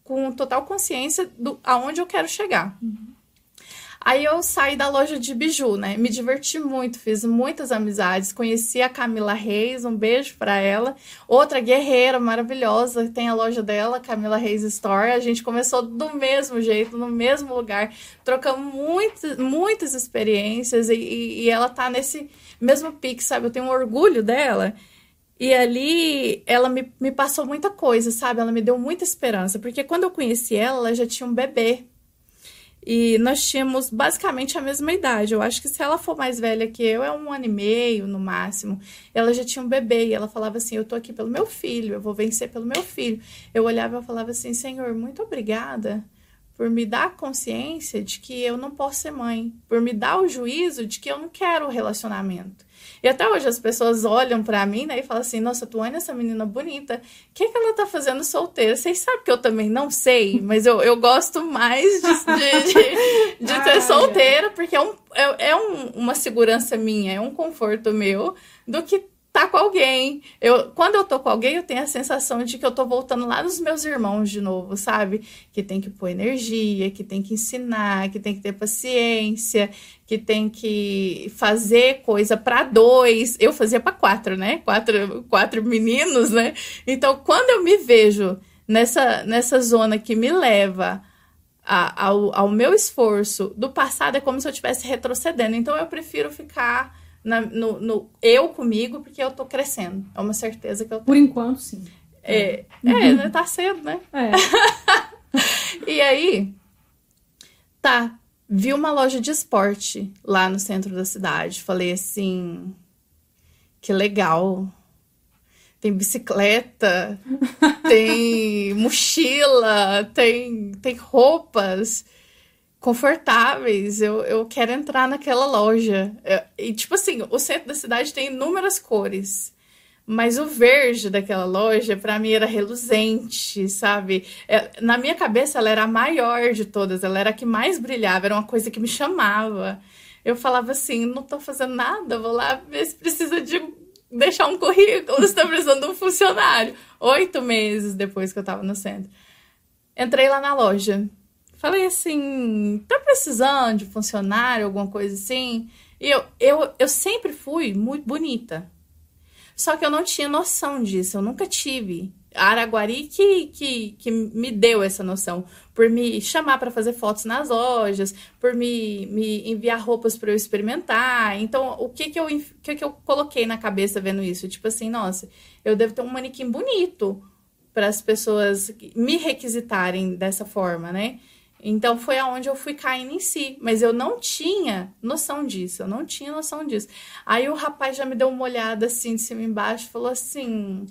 com total consciência do aonde eu quero chegar. Uhum. Aí eu saí da loja de biju, né? Me diverti muito, fiz muitas amizades, conheci a Camila Reis, um beijo para ela. Outra guerreira maravilhosa, tem a loja dela, Camila Reis Store. A gente começou do mesmo jeito, no mesmo lugar, trocamos muitas, muitas experiências e, e, e ela tá nesse mesmo pique, sabe? Eu tenho um orgulho dela. E ali ela me, me passou muita coisa, sabe? Ela me deu muita esperança, porque quando eu conheci ela, ela já tinha um bebê. E nós tínhamos basicamente a mesma idade. Eu acho que se ela for mais velha que eu, é um ano e meio no máximo. Ela já tinha um bebê e ela falava assim: Eu tô aqui pelo meu filho, eu vou vencer pelo meu filho. Eu olhava e falava assim: Senhor, muito obrigada por me dar consciência de que eu não posso ser mãe, por me dar o juízo de que eu não quero relacionamento. E até hoje as pessoas olham para mim né, e falam assim: Nossa, Tuane, essa menina bonita, o que, que ela tá fazendo solteira? Vocês sabem que eu também não sei, mas eu, eu gosto mais de, de, de, [laughs] de ter solteira, porque é, um, é, é um, uma segurança minha, é um conforto meu, do que tá com alguém. Eu, quando eu tô com alguém, eu tenho a sensação de que eu tô voltando lá nos meus irmãos de novo, sabe? Que tem que pôr energia, que tem que ensinar, que tem que ter paciência, que tem que fazer coisa para dois. Eu fazia para quatro, né? Quatro, quatro meninos, né? Então, quando eu me vejo nessa, nessa zona que me leva a, ao, ao meu esforço do passado, é como se eu estivesse retrocedendo. Então, eu prefiro ficar na, no, no, eu comigo, porque eu tô crescendo. É uma certeza que eu tenho. Por enquanto, sim. É, é, uhum. é tá cedo, né? É. [laughs] e aí, tá, vi uma loja de esporte lá no centro da cidade. Falei assim, que legal. Tem bicicleta, [laughs] tem mochila, tem, tem roupas confortáveis. Eu, eu quero entrar naquela loja. E, tipo assim, o centro da cidade tem inúmeras cores. Mas o verde daquela loja, para mim, era reluzente, sabe? É, na minha cabeça, ela era a maior de todas, ela era a que mais brilhava, era uma coisa que me chamava. Eu falava assim: não tô fazendo nada, vou lá ver se precisa de deixar um currículo, [laughs] se tá precisando de um funcionário. Oito meses depois que eu tava no centro. Entrei lá na loja. Falei assim: tá precisando de funcionário, alguma coisa assim? E eu, eu, eu sempre fui muito bonita. Só que eu não tinha noção disso, eu nunca tive. A Araguari que, que, que me deu essa noção, por me chamar para fazer fotos nas lojas, por me, me enviar roupas para eu experimentar. Então, o que que, eu, que que eu coloquei na cabeça vendo isso? Tipo assim, nossa, eu devo ter um manequim bonito para as pessoas me requisitarem dessa forma, né? Então foi aonde eu fui caindo em si, mas eu não tinha noção disso, eu não tinha noção disso. Aí o rapaz já me deu uma olhada assim de cima embaixo, falou assim: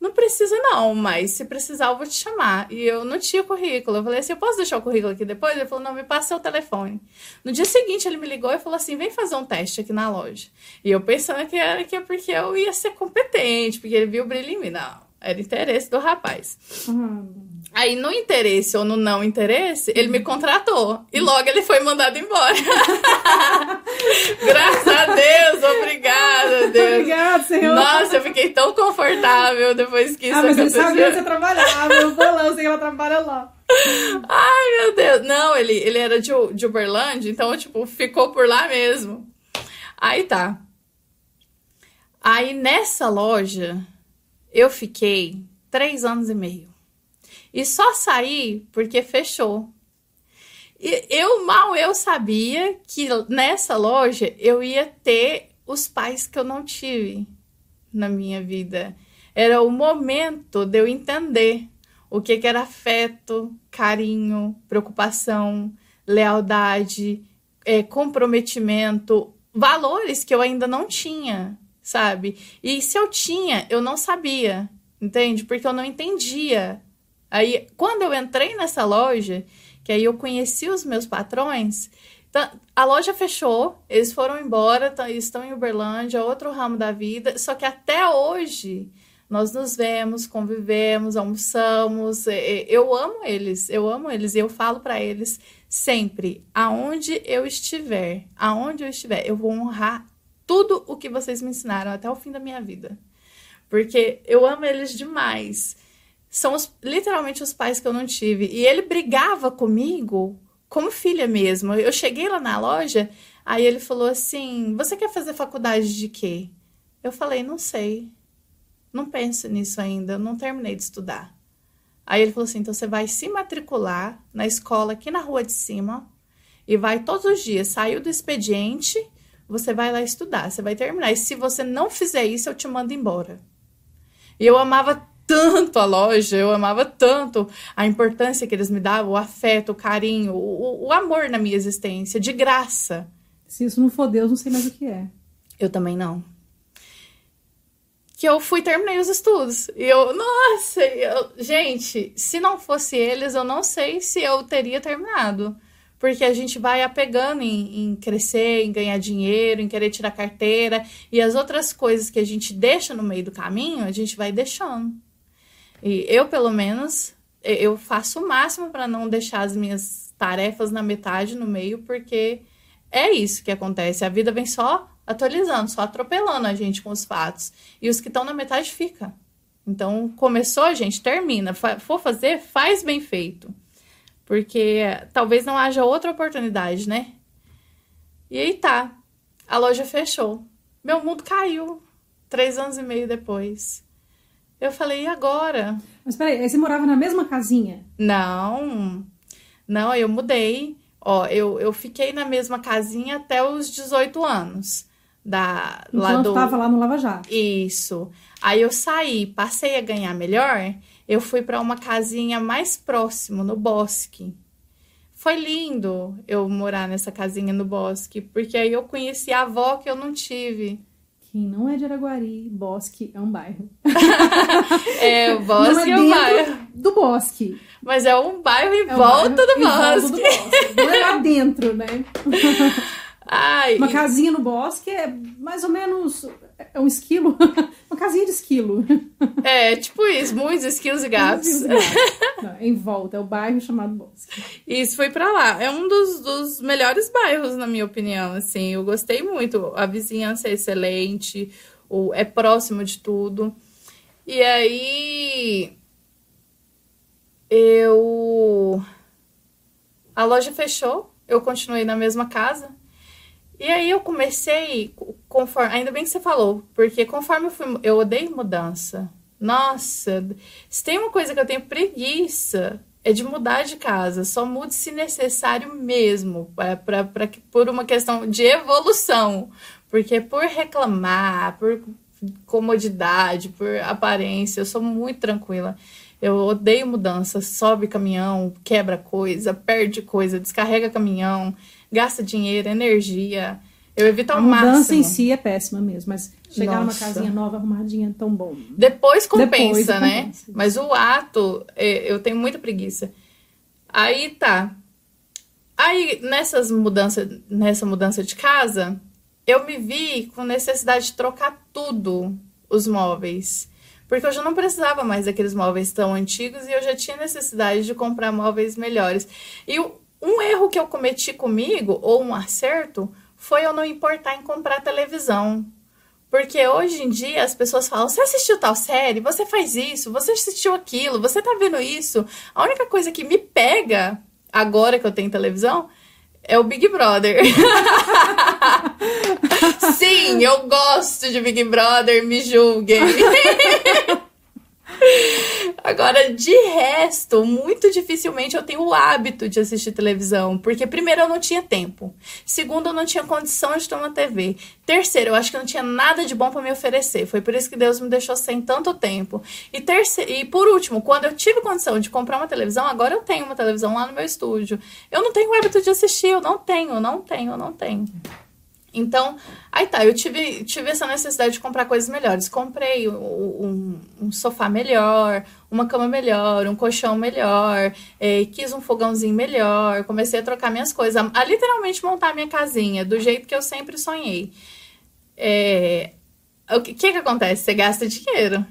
"Não precisa não, mas se precisar eu vou te chamar". E eu não tinha currículo. Eu falei assim: "Eu posso deixar o currículo aqui depois?". Ele falou: "Não, me passa seu telefone". No dia seguinte ele me ligou e falou assim: "Vem fazer um teste aqui na loja". E eu pensando que era que é porque eu ia ser competente, porque ele viu o brilho em mim. Não, era interesse do rapaz. Uhum. Aí, no interesse ou no não interesse, ele me contratou. E logo ele foi mandado embora. [laughs] Graças a Deus, obrigada, Deus. Obrigada, Senhor. Nossa, eu fiquei tão confortável depois que isso ah, mas aconteceu. ele sabia onde você trabalhava. Eu vou lá, eu sei que ela trabalha lá. Ai, meu Deus. Não, ele, ele era de, de Uberlândia, então, tipo, ficou por lá mesmo. Aí tá. Aí, nessa loja, eu fiquei três anos e meio. E só saí porque fechou. E eu mal eu sabia que nessa loja eu ia ter os pais que eu não tive na minha vida. Era o momento de eu entender o que, que era afeto, carinho, preocupação, lealdade, é, comprometimento, valores que eu ainda não tinha, sabe? E se eu tinha, eu não sabia, entende? Porque eu não entendia Aí, quando eu entrei nessa loja, que aí eu conheci os meus patrões, a loja fechou, eles foram embora, estão em Uberlândia, outro ramo da vida, só que até hoje nós nos vemos, convivemos, almoçamos. Eu amo eles, eu amo eles e eu falo para eles sempre, aonde eu estiver, aonde eu estiver, eu vou honrar tudo o que vocês me ensinaram até o fim da minha vida. Porque eu amo eles demais são os, literalmente os pais que eu não tive. E ele brigava comigo como filha mesmo. Eu cheguei lá na loja, aí ele falou assim: Você quer fazer faculdade de quê? Eu falei: Não sei. Não penso nisso ainda. Não terminei de estudar. Aí ele falou assim: Então você vai se matricular na escola aqui na rua de cima e vai todos os dias. Saiu do expediente, você vai lá estudar. Você vai terminar. E se você não fizer isso, eu te mando embora. E eu amava tanto a loja, eu amava tanto a importância que eles me davam, o afeto, o carinho, o, o amor na minha existência, de graça. Se isso não for Deus, não sei mais o que é. Eu também não. Que eu fui terminei os estudos. E eu, nossa, eu, gente, se não fosse eles, eu não sei se eu teria terminado. Porque a gente vai apegando em, em crescer, em ganhar dinheiro, em querer tirar carteira. E as outras coisas que a gente deixa no meio do caminho, a gente vai deixando. E eu, pelo menos, eu faço o máximo para não deixar as minhas tarefas na metade, no meio, porque é isso que acontece. A vida vem só atualizando, só atropelando a gente com os fatos. E os que estão na metade fica. Então, começou, gente, termina. For fazer, faz bem feito. Porque talvez não haja outra oportunidade, né? E aí tá. A loja fechou. Meu mundo caiu. Três anos e meio depois. Eu falei, e agora? Mas peraí, aí você morava na mesma casinha? Não, não, eu mudei. Ó, eu, eu fiquei na mesma casinha até os 18 anos. Da, Enquanto lá do... tava lá no Lava Jato. Isso. Aí eu saí, passei a ganhar melhor, eu fui para uma casinha mais próximo, no bosque. foi lindo eu morar nessa casinha no bosque, porque aí eu conheci a avó que eu não tive. Quem não é de Araguari, Bosque é um bairro. [laughs] é, o Bosque é, é um bairro. Do Bosque. Mas é um bairro em é um volta, bairro do, bosque. volta do Bosque. Não é lá dentro, né? [laughs] Ai, Uma casinha no bosque é mais ou menos é um esquilo, [laughs] uma casinha de esquilo. É, tipo isso, muitos esquilos e gatos. Não, em volta, é o bairro chamado Bosque. Isso foi para lá. É um dos, dos melhores bairros, na minha opinião. Assim, eu gostei muito. A vizinhança é excelente, o, é próximo de tudo. E aí. Eu. A loja fechou, eu continuei na mesma casa. E aí eu comecei, conforme, ainda bem que você falou, porque conforme eu fui, eu odeio mudança. Nossa, se tem uma coisa que eu tenho preguiça, é de mudar de casa. Só mude se necessário mesmo, pra, por uma questão de evolução. Porque por reclamar, por comodidade, por aparência, eu sou muito tranquila. Eu odeio mudança. Sobe caminhão, quebra coisa, perde coisa, descarrega caminhão gasta dinheiro, energia. Eu evito ao máximo. A mudança em si é péssima mesmo, mas chegar Nossa. numa casinha nova, arrumadinha, é tão bom. Depois compensa, Depois, né? Compensa. Mas o ato, é, eu tenho muita preguiça. Aí tá. Aí nessas mudanças, nessa mudança de casa, eu me vi com necessidade de trocar tudo os móveis. Porque eu já não precisava mais daqueles móveis tão antigos e eu já tinha necessidade de comprar móveis melhores. E o, um erro que eu cometi comigo, ou um acerto, foi eu não importar em comprar televisão. Porque hoje em dia as pessoas falam: você assistiu tal série, você faz isso, você assistiu aquilo, você tá vendo isso. A única coisa que me pega agora que eu tenho televisão é o Big Brother. [laughs] Sim, eu gosto de Big Brother, me julguem. [laughs] Agora, de resto, muito dificilmente eu tenho o hábito de assistir televisão, porque primeiro eu não tinha tempo, segundo eu não tinha condição de ter uma TV, terceiro eu acho que não tinha nada de bom para me oferecer, foi por isso que Deus me deixou sem tanto tempo. E terceiro, e por último, quando eu tive condição de comprar uma televisão, agora eu tenho uma televisão lá no meu estúdio. Eu não tenho o hábito de assistir, eu não tenho, não tenho, não tenho. Então, aí tá, eu tive, tive essa necessidade de comprar coisas melhores. Comprei um, um sofá melhor, uma cama melhor, um colchão melhor, é, quis um fogãozinho melhor, comecei a trocar minhas coisas, a, a literalmente montar minha casinha do jeito que eu sempre sonhei. É, o que, que, que acontece? Você gasta dinheiro.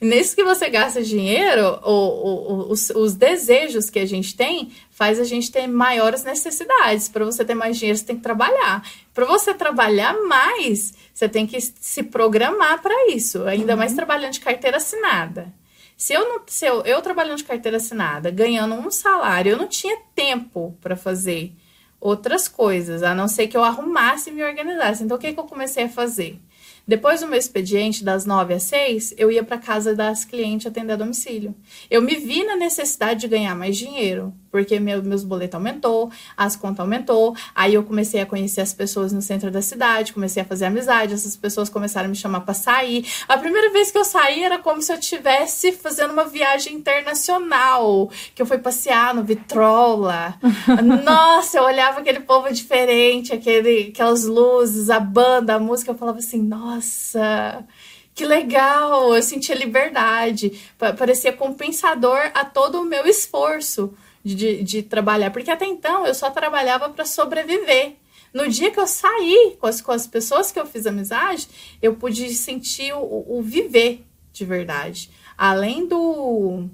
Nesse que você gasta dinheiro, o, o, os, os desejos que a gente tem faz a gente ter maiores necessidades. Para você ter mais dinheiro, você tem que trabalhar. Para você trabalhar mais, você tem que se programar para isso. Ainda uhum. mais trabalhando de carteira assinada. Se eu não, se eu, eu trabalhando de carteira assinada, ganhando um salário, eu não tinha tempo para fazer outras coisas, a não ser que eu arrumasse e me organizasse. Então, o que, que eu comecei a fazer? Depois do meu expediente, das 9 às 6, eu ia para casa das clientes atender a domicílio. Eu me vi na necessidade de ganhar mais dinheiro, porque meu, meus boletos aumentou, as contas aumentou, aí eu comecei a conhecer as pessoas no centro da cidade, comecei a fazer amizade, essas pessoas começaram a me chamar para sair. A primeira vez que eu saí era como se eu estivesse fazendo uma viagem internacional, que eu fui passear no Vitrola. [laughs] Nossa, eu olhava aquele povo diferente, aquele, aquelas luzes, a banda, a música, eu falava assim, nossa, que legal, eu sentia liberdade, parecia compensador a todo o meu esforço de, de trabalhar, porque até então eu só trabalhava para sobreviver. No dia que eu saí com as, com as pessoas que eu fiz amizade, eu pude sentir o, o viver de verdade. Além do,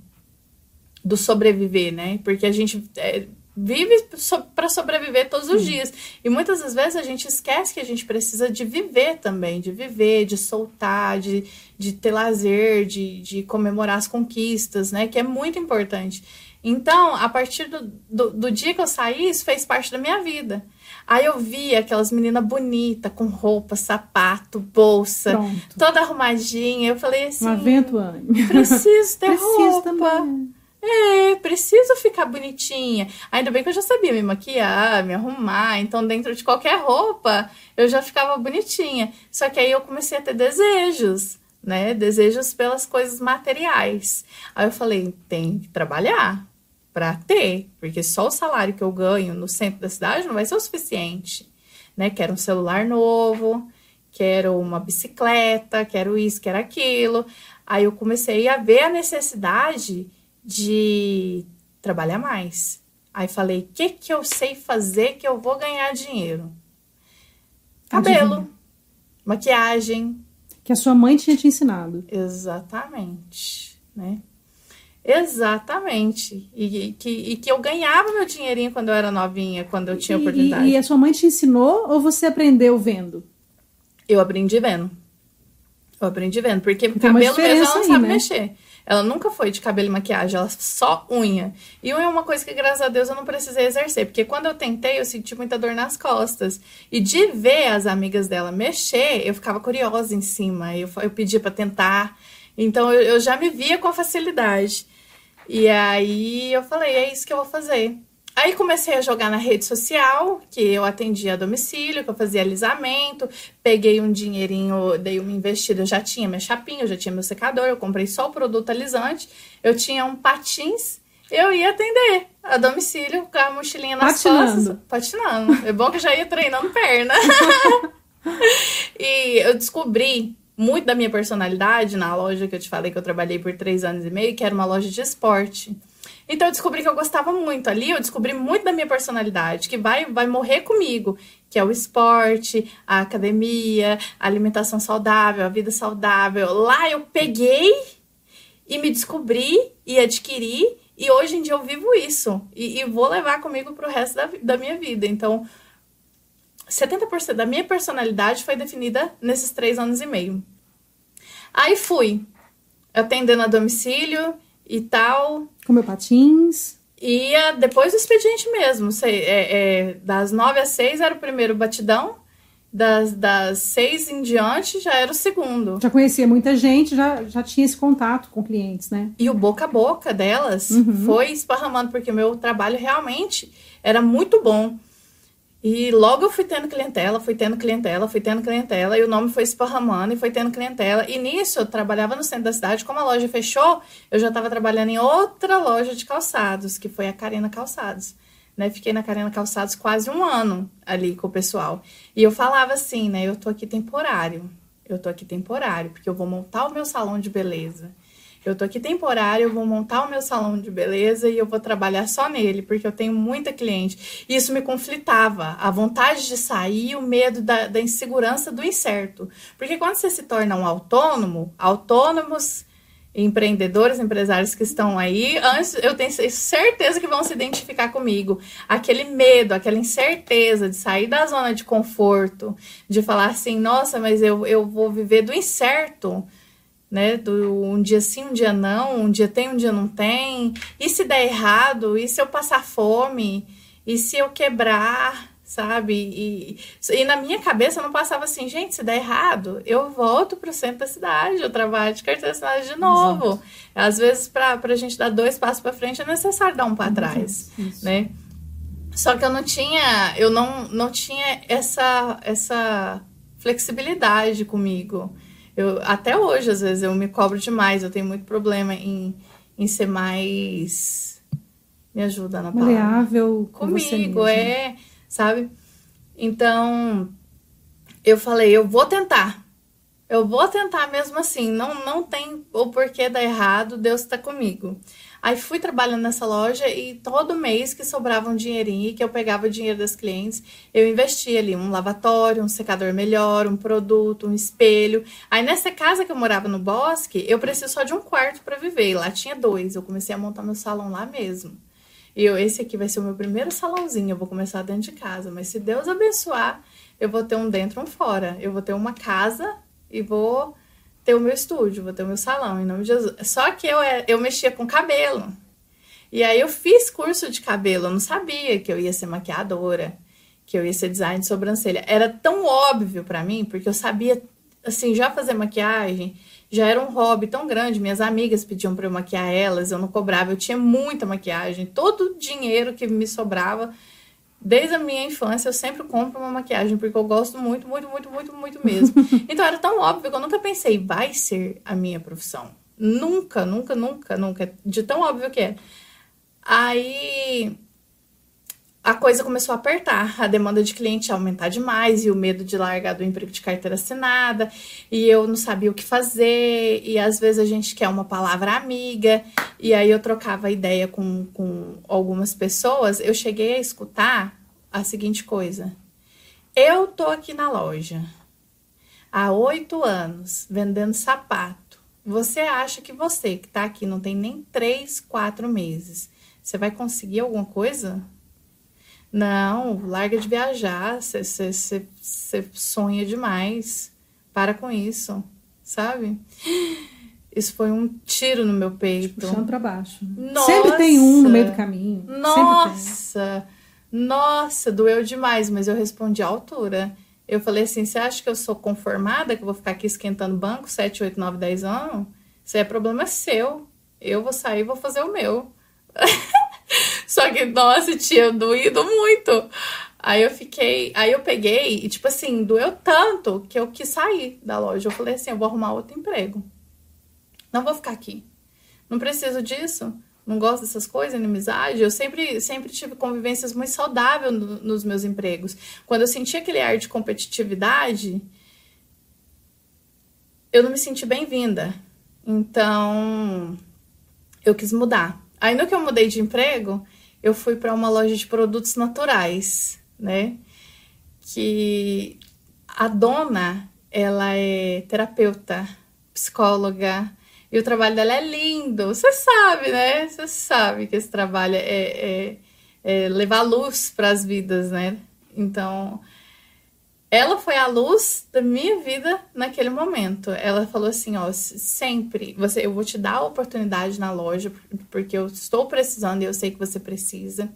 do sobreviver, né? Porque a gente é, vive so, para sobreviver todos os dias. E muitas das vezes a gente esquece que a gente precisa de viver também, de viver, de soltar, de, de ter lazer, de, de comemorar as conquistas, né? Que é muito importante. Então, a partir do, do, do, dia que eu saí, isso fez parte da minha vida. Aí eu vi aquelas meninas bonitas, com roupa, sapato, bolsa, Pronto. toda arrumadinha. Eu falei assim: Uma ventuane. Preciso ter preciso roupa. Também. É, preciso ficar bonitinha. Ainda bem que eu já sabia me maquiar, me arrumar. Então, dentro de qualquer roupa, eu já ficava bonitinha. Só que aí eu comecei a ter desejos né? Desejos pelas coisas materiais. Aí eu falei, tem que trabalhar para ter, porque só o salário que eu ganho no centro da cidade não vai ser o suficiente, né? Quero um celular novo, quero uma bicicleta, quero isso, quero aquilo. Aí eu comecei a ver a necessidade de trabalhar mais. Aí falei, o que que eu sei fazer que eu vou ganhar dinheiro? Cabelo, Adivinha. maquiagem. Que a sua mãe tinha te ensinado. Exatamente, né? Exatamente. E, que, e que eu ganhava meu dinheirinho quando eu era novinha, quando eu tinha oportunidade. E, e a sua mãe te ensinou ou você aprendeu vendo? Eu aprendi vendo. Eu aprendi vendo, porque Tem cabelo mesmo ela não aí, sabe né? mexer. Ela nunca foi de cabelo e maquiagem, ela só unha. E unha é uma coisa que, graças a Deus, eu não precisei exercer. Porque quando eu tentei, eu senti muita dor nas costas. E de ver as amigas dela mexer, eu ficava curiosa em cima. Eu, eu pedia para tentar. Então eu, eu já me via com a facilidade. E aí eu falei, é isso que eu vou fazer. Aí comecei a jogar na rede social, que eu atendia a domicílio, que eu fazia alisamento, peguei um dinheirinho, dei uma investida, eu já tinha minha chapinha, eu já tinha meu secador, eu comprei só o produto alisante, eu tinha um patins, eu ia atender a domicílio com a mochilinha nas patinando. costas, patinando. É bom que eu já ia treinando perna. [laughs] e eu descobri muito da minha personalidade na loja que eu te falei que eu trabalhei por três anos e meio, que era uma loja de esporte. Então eu descobri que eu gostava muito ali, eu descobri muito da minha personalidade, que vai, vai morrer comigo, que é o esporte, a academia, a alimentação saudável, a vida saudável. Lá eu peguei e me descobri e adquiri, e hoje em dia eu vivo isso. E, e vou levar comigo pro resto da, da minha vida. Então, 70% da minha personalidade foi definida nesses três anos e meio. Aí fui atendendo a domicílio, e tal. Com meu patins. Ia depois do expediente mesmo. Sei, é, é, das nove às seis era o primeiro batidão. Das, das seis em diante já era o segundo. Já conhecia muita gente, já, já tinha esse contato com clientes, né? E o boca a boca delas uhum. foi esparramando, porque meu trabalho realmente era muito bom. E logo eu fui tendo clientela, fui tendo clientela, fui tendo clientela, e o nome foi esparramando e foi tendo clientela. E nisso eu trabalhava no centro da cidade, como a loja fechou, eu já estava trabalhando em outra loja de calçados, que foi a Carina Calçados. Né? Fiquei na Carina Calçados quase um ano ali com o pessoal. E eu falava assim, né? Eu tô aqui temporário. Eu tô aqui temporário, porque eu vou montar o meu salão de beleza. Eu tô aqui temporário, eu vou montar o meu salão de beleza e eu vou trabalhar só nele, porque eu tenho muita cliente. E isso me conflitava, a vontade de sair o medo da, da insegurança do incerto. Porque quando você se torna um autônomo, autônomos empreendedores, empresários que estão aí, antes eu tenho certeza que vão se identificar comigo. Aquele medo, aquela incerteza de sair da zona de conforto, de falar assim, nossa, mas eu, eu vou viver do incerto né? Do um dia sim, um dia não, um dia tem, um dia não tem. E se der errado? E se eu passar fome? E se eu quebrar? Sabe? E, e na minha cabeça não passava assim, gente, se der errado, eu volto para o centro da cidade, eu trabalho de carteira cidade de novo. Exato. Às vezes, para a gente dar dois passos para frente, é necessário dar um para trás, Isso. né? Só que eu não tinha, eu não, não tinha essa, essa flexibilidade comigo. Eu, até hoje, às vezes, eu me cobro demais. Eu tenho muito problema em, em ser mais. Me ajuda na palavra. Maleável com Comigo, é. Sabe? Então, eu falei, eu vou tentar. Eu vou tentar mesmo assim. Não, não tem o porquê dar errado. Deus está comigo. Aí fui trabalhando nessa loja e todo mês que sobrava um dinheirinho, que eu pegava o dinheiro das clientes, eu investia ali um lavatório, um secador melhor, um produto, um espelho. Aí nessa casa que eu morava no bosque, eu preciso só de um quarto para viver. Lá tinha dois. Eu comecei a montar meu salão lá mesmo. E eu, esse aqui vai ser o meu primeiro salãozinho. Eu vou começar dentro de casa. Mas se Deus abençoar, eu vou ter um dentro e um fora. Eu vou ter uma casa e vou ter o meu estúdio, vou ter o meu salão, em nome de Jesus. Só que eu, é, eu mexia com cabelo. E aí eu fiz curso de cabelo, eu não sabia que eu ia ser maquiadora, que eu ia ser design de sobrancelha. Era tão óbvio para mim, porque eu sabia, assim, já fazer maquiagem já era um hobby tão grande. Minhas amigas pediam para eu maquiar elas, eu não cobrava, eu tinha muita maquiagem. Todo o dinheiro que me sobrava Desde a minha infância eu sempre compro uma maquiagem porque eu gosto muito, muito, muito, muito, muito mesmo. [laughs] Então era tão óbvio que eu nunca pensei, vai ser a minha profissão. Nunca, nunca, nunca, nunca. De tão óbvio que é. Aí a coisa começou a apertar, a demanda de cliente aumentar demais e o medo de largar do emprego de carteira assinada, e eu não sabia o que fazer, e às vezes a gente quer uma palavra amiga, e aí eu trocava ideia com, com algumas pessoas, eu cheguei a escutar a seguinte coisa: eu tô aqui na loja há oito anos vendendo sapato. Você acha que você que tá aqui não tem nem três, quatro meses, você vai conseguir alguma coisa? Não, larga de viajar, você sonha demais. Para com isso, sabe? Isso foi um tiro no meu peito. Puxando pra baixo. Nossa, Sempre tem um no meio do caminho. Nossa! Nossa, doeu demais, mas eu respondi à altura. Eu falei assim: você acha que eu sou conformada, que eu vou ficar aqui esquentando banco 7, 8, 9, 10 anos? Isso é problema seu. Eu vou sair e vou fazer o meu. [laughs] Só que, nossa, tinha doído muito. Aí eu fiquei, aí eu peguei e, tipo assim, doeu tanto que eu quis sair da loja. Eu falei assim: eu vou arrumar outro emprego. Não vou ficar aqui. Não preciso disso. Não gosto dessas coisas, inimizade. Eu sempre, sempre tive convivências muito saudáveis no, nos meus empregos. Quando eu senti aquele ar de competitividade, eu não me senti bem-vinda. Então, eu quis mudar. Aí no que eu mudei de emprego, eu fui para uma loja de produtos naturais, né? Que a dona, ela é terapeuta, psicóloga, e o trabalho dela é lindo. Você sabe, né? Você sabe que esse trabalho é, é, é levar luz para as vidas, né? Então, ela foi a luz da minha vida naquele momento. Ela falou assim, ó, sempre, você, eu vou te dar a oportunidade na loja porque eu estou precisando e eu sei que você precisa.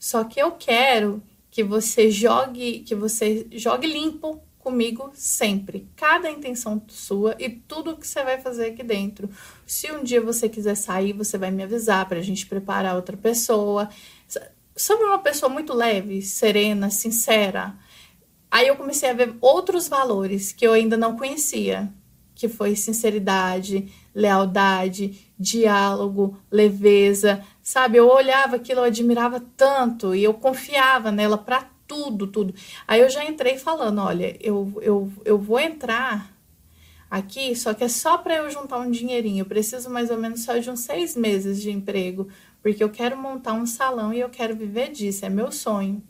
Só que eu quero que você jogue, que você jogue limpo comigo sempre. Cada intenção sua e tudo que você vai fazer aqui dentro. Se um dia você quiser sair, você vai me avisar para a gente preparar outra pessoa. Sobre uma pessoa muito leve, serena, sincera Aí eu comecei a ver outros valores que eu ainda não conhecia, que foi sinceridade, lealdade, diálogo, leveza, sabe? Eu olhava aquilo, eu admirava tanto e eu confiava nela para tudo, tudo. Aí eu já entrei falando, olha, eu, eu, eu vou entrar aqui, só que é só para eu juntar um dinheirinho. Eu preciso mais ou menos só de uns seis meses de emprego, porque eu quero montar um salão e eu quero viver disso, é meu sonho.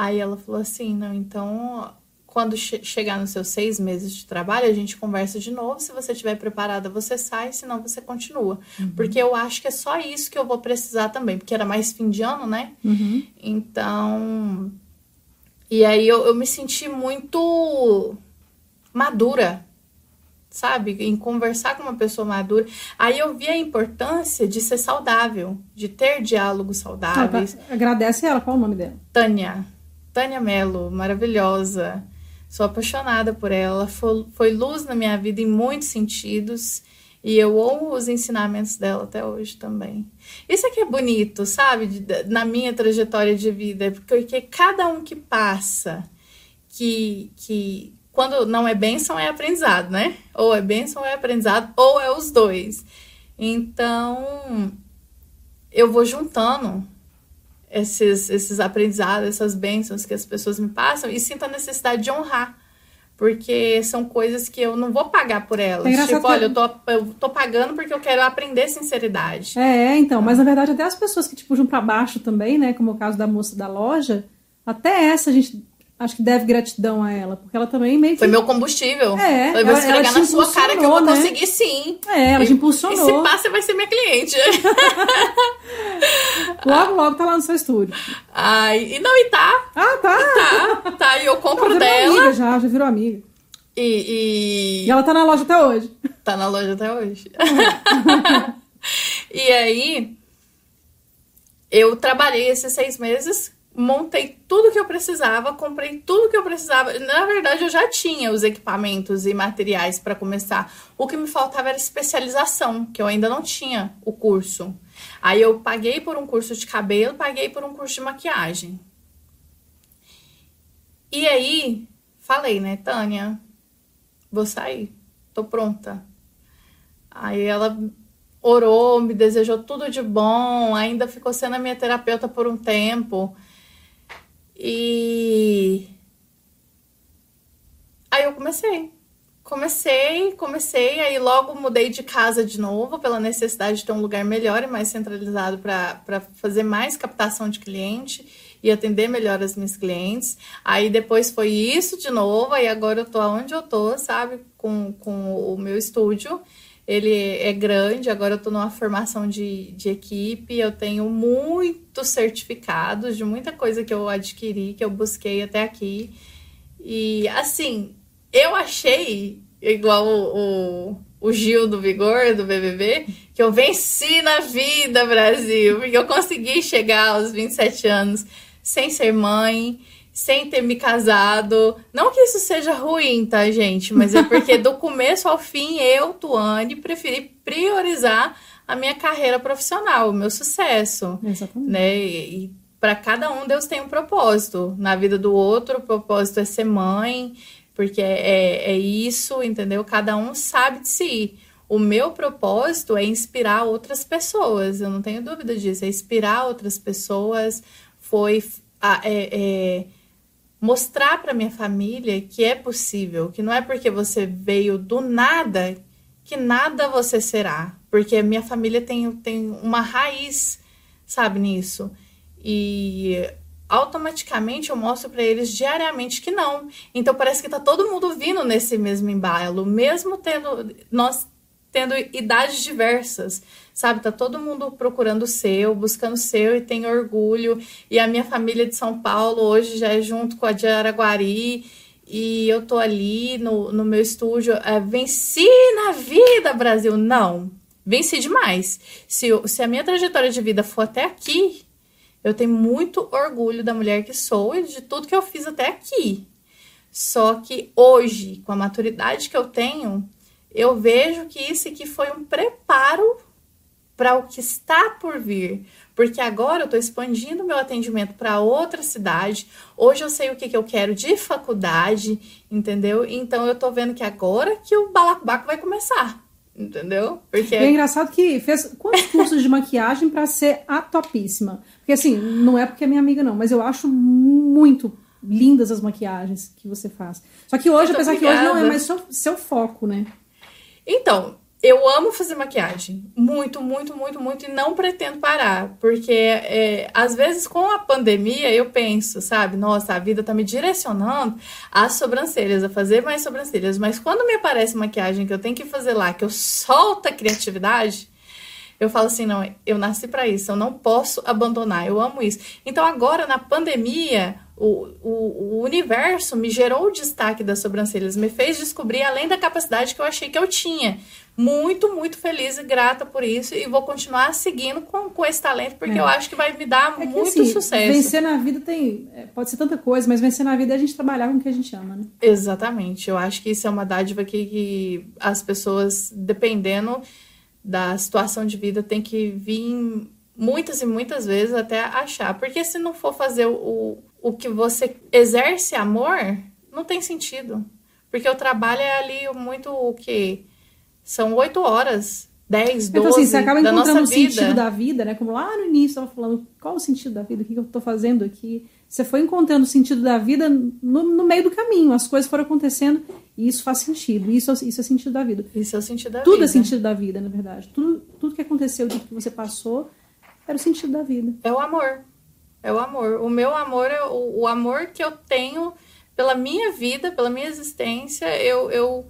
Aí ela falou assim: não, então quando che chegar nos seus seis meses de trabalho, a gente conversa de novo. Se você estiver preparada, você sai, senão você continua. Uhum. Porque eu acho que é só isso que eu vou precisar também, porque era mais fim de ano, né? Uhum. Então. E aí eu, eu me senti muito madura, sabe? Em conversar com uma pessoa madura. Aí eu vi a importância de ser saudável, de ter diálogos saudáveis. Ah, tá. Agradece ela, qual é o nome dela? Tânia. Tânia Mello, maravilhosa. Sou apaixonada por ela. Foi, luz na minha vida em muitos sentidos. E eu honro os ensinamentos dela até hoje também. Isso aqui é bonito, sabe? Na minha trajetória de vida. Porque cada um que passa, que, que quando não é bênção, é aprendizado, né? Ou é bênção, ou é aprendizado, ou é os dois. Então, eu vou juntando esses, esses aprendizados, essas bênçãos que as pessoas me passam e sinto a necessidade de honrar. Porque são coisas que eu não vou pagar por elas. É tipo, olha, eu tô, eu tô pagando porque eu quero aprender sinceridade. É, então, mas na verdade até as pessoas que te puxam para baixo também, né? Como o caso da moça da loja, até essa a gente acho que deve gratidão a ela, porque ela também meio que... Foi meu combustível. É, Foi você esfregar na sua cara que eu vou né? conseguir sim. É, ela e, te impulsionou. E se passa, vai ser minha cliente. [laughs] logo, logo tá lá no seu estúdio. Ai, e não, e tá. Ah, tá. Tá, tá, e eu compro não, dela. Amiga já, já virou amiga. E, e... e ela tá na loja até hoje. Tá na loja até hoje. [laughs] e aí, eu trabalhei esses seis meses montei tudo que eu precisava, comprei tudo que eu precisava. Na verdade, eu já tinha os equipamentos e materiais para começar. O que me faltava era especialização, que eu ainda não tinha o curso. Aí eu paguei por um curso de cabelo, paguei por um curso de maquiagem. E aí, falei, né, Tânia, vou sair, tô pronta. Aí ela orou, me desejou tudo de bom, ainda ficou sendo a minha terapeuta por um tempo. E aí eu comecei. Comecei, comecei, aí logo mudei de casa de novo, pela necessidade de ter um lugar melhor e mais centralizado para fazer mais captação de cliente e atender melhor as minhas clientes. Aí depois foi isso de novo, aí agora eu tô onde eu tô, sabe, com, com o meu estúdio. Ele é grande, agora eu tô numa formação de, de equipe, eu tenho muitos certificados de muita coisa que eu adquiri, que eu busquei até aqui. E assim, eu achei, igual o, o, o, Gil do Vigor, do BBB, que eu venci na vida, Brasil, porque eu consegui chegar aos 27 anos sem ser mãe, sem ter me casado. Não que isso seja ruim, tá, gente? Mas é porque do [laughs] começo ao fim, eu, Tuane, preferi priorizar a minha carreira profissional, o meu sucesso. Exatamente. Né? E, e para cada um, Deus tem um propósito. Na vida do outro, o propósito é ser mãe porque é, é, é isso, entendeu? Cada um sabe de si. O meu propósito é inspirar outras pessoas, eu não tenho dúvida disso. É inspirar outras pessoas, foi é, é, mostrar para minha família que é possível, que não é porque você veio do nada que nada você será, porque a minha família tem, tem uma raiz, sabe, nisso. E automaticamente eu mostro para eles diariamente que não. Então parece que tá todo mundo vindo nesse mesmo embalo, mesmo tendo nós tendo idades diversas, sabe? Tá todo mundo procurando o seu, buscando o seu e tem orgulho. E a minha família de São Paulo hoje já é junto com a de Araguari. E eu tô ali no, no meu estúdio, é, venci na vida, Brasil. Não, venci demais. Se, se a minha trajetória de vida for até aqui, eu tenho muito orgulho da mulher que sou e de tudo que eu fiz até aqui. Só que hoje, com a maturidade que eu tenho, eu vejo que isso aqui foi um preparo para o que está por vir. Porque agora eu estou expandindo meu atendimento para outra cidade. Hoje eu sei o que, que eu quero de faculdade, entendeu? Então eu estou vendo que agora que o balacobaco vai começar. Entendeu? Porque é engraçado que fez quantos cursos de maquiagem para ser a topíssima? Porque assim, não é porque é minha amiga não, mas eu acho muito lindas as maquiagens que você faz. Só que hoje, apesar obrigada. que hoje não é mais seu, seu foco, né? Então, eu amo fazer maquiagem. Muito, muito, muito, muito. E não pretendo parar. Porque, é, às vezes, com a pandemia, eu penso, sabe? Nossa, a vida tá me direcionando às sobrancelhas, a fazer mais sobrancelhas. Mas quando me aparece maquiagem que eu tenho que fazer lá, que eu solto a criatividade, eu falo assim, não, eu nasci para isso, eu não posso abandonar, eu amo isso. Então agora na pandemia, o, o, o, universo me gerou o destaque das sobrancelhas, me fez descobrir além da capacidade que eu achei que eu tinha. Muito, muito feliz e grata por isso e vou continuar seguindo com, com esse talento porque é. eu acho que vai me dar é muito assim, sucesso. Vencer na vida tem. É, pode ser tanta coisa, mas vencer na vida é a gente trabalhar com o que a gente ama, né? Exatamente. Eu acho que isso é uma dádiva que, que as pessoas, dependendo da situação de vida tem que vir muitas e muitas vezes até achar. Porque se não for fazer o, o que você exerce amor, não tem sentido. Porque o trabalho é ali muito o que? São oito horas, dez, doze então, assim, você acaba encontrando o sentido da vida, né? Como lá no início estava falando, qual o sentido da vida? O que eu estou fazendo aqui? Você foi encontrando o sentido da vida no, no meio do caminho. As coisas foram acontecendo e isso faz sentido. Isso, isso é sentido da vida. Isso é o sentido da tudo vida. Tudo é sentido da vida, na verdade. Tudo, tudo que aconteceu, tudo que você passou, era o sentido da vida. É o amor. É o amor. O meu amor é o, o amor que eu tenho pela minha vida, pela minha existência. Eu, eu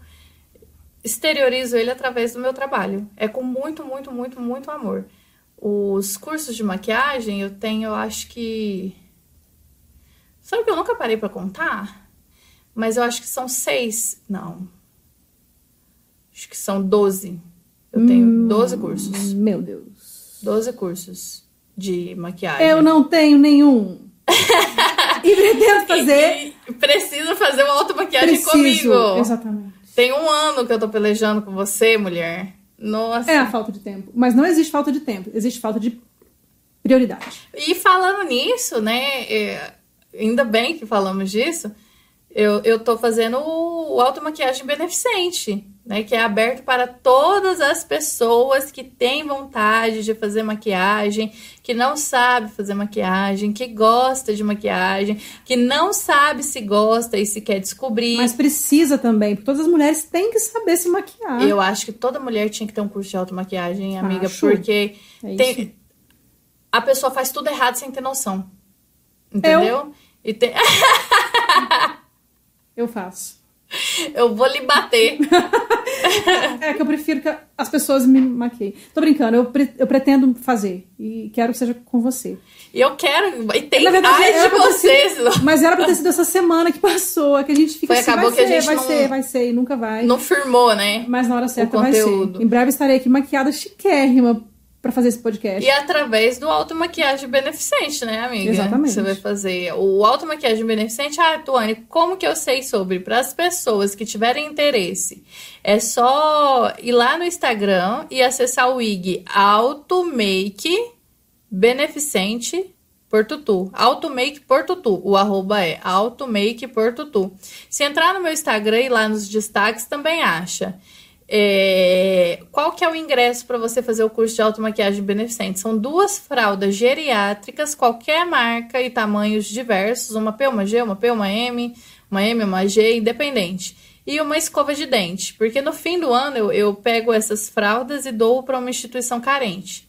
exteriorizo ele através do meu trabalho. É com muito, muito, muito, muito amor. Os cursos de maquiagem eu tenho, eu acho que. Sabe que eu nunca parei para contar? Mas eu acho que são seis. Não. Acho que são doze. Eu tenho doze hum, cursos. Meu Deus. Doze cursos de maquiagem. Eu não tenho nenhum. [laughs] e pretendo fazer. E, preciso fazer uma automaquiagem comigo. Exatamente. Tem um ano que eu tô pelejando com você, mulher. Nossa. É a falta de tempo. Mas não existe falta de tempo, existe falta de prioridade. E falando nisso, né? É, ainda bem que falamos disso Eu, eu tô fazendo o, o automaquiagem beneficente, né? Que é aberto para todas as pessoas que têm vontade de fazer maquiagem, que não sabe fazer maquiagem, que gosta de maquiagem, que não sabe se gosta e se quer descobrir. Mas precisa também, porque todas as mulheres têm que saber se maquiar. Eu acho que toda mulher tinha que ter um curso de automaquiagem, amiga, Acho. porque É tem- a pessoa faz tudo errado sem ter noção. Entendeu? E tem- [laughs] Eu faço. eu vou lhe bater. [laughs] É que eu prefiro que as pessoas me maquiem. Tô brincando, eu, pre- eu pretendo fazer. E quero que seja com você. E eu quero. E tem Na verdade, ai de vocês. sido- mas era pra ter sido essa semana que passou, é que a gente fica Foi, assim, acabou vai que a ser, gente vai não- ser, vai ser, e nunca vai. Não firmou, né? Mas na hora certa vai ser. Em breve estarei aqui maquiada chiquérrima pra fazer esse podcast. E através do automaquiagem beneficente, né, amiga? Exatamente. Você vai fazer o automaquiagem beneficente. Ah, Tuane, como que eu sei sobre? Para as pessoas que tiverem interesse, é só ir lá no Instagram e acessar o IG Automake Beneficente por Tutu. Automake por Tutu. O arroba é Automake por Tutu. Se entrar no meu Instagram e lá nos destaques também acha. É, Qual que é o ingresso para você fazer o curso de automaquiagem beneficente? São duas fraldas geriátricas, qualquer marca e tamanhos diversos, uma P, uma G, uma P, uma M, uma M, uma G, independente. E uma escova de dente, porque no fim do ano eu, eu pego essas fraldas e dou para uma instituição carente.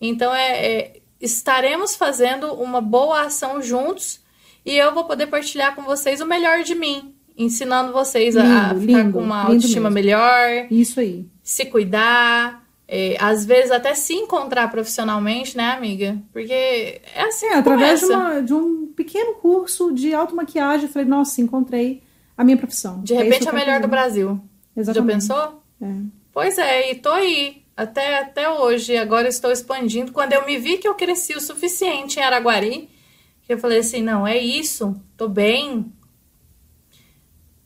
Então é, é, estaremos fazendo uma boa ação juntos e eu vou poder partilhar com vocês o melhor de mim, ensinando vocês a- a Lindo, ficar lindo, com uma lindo autoestima mesmo. melhor, Isso aí. se cuidar, é, às vezes até se encontrar profissionalmente, né, amiga? Porque é assim É, através de, uma- de um pequeno curso de automaquiagem, eu falei, nossa, encontrei a minha profissão. De É repente que a melhor do. Brasil. Exatamente. Já pensou? É. Pois é, e tô aí. Até, até hoje. Agora estou expandindo. Quando eu me vi que eu cresci o suficiente em Araguari, que eu falei assim, não, é isso, tô bem.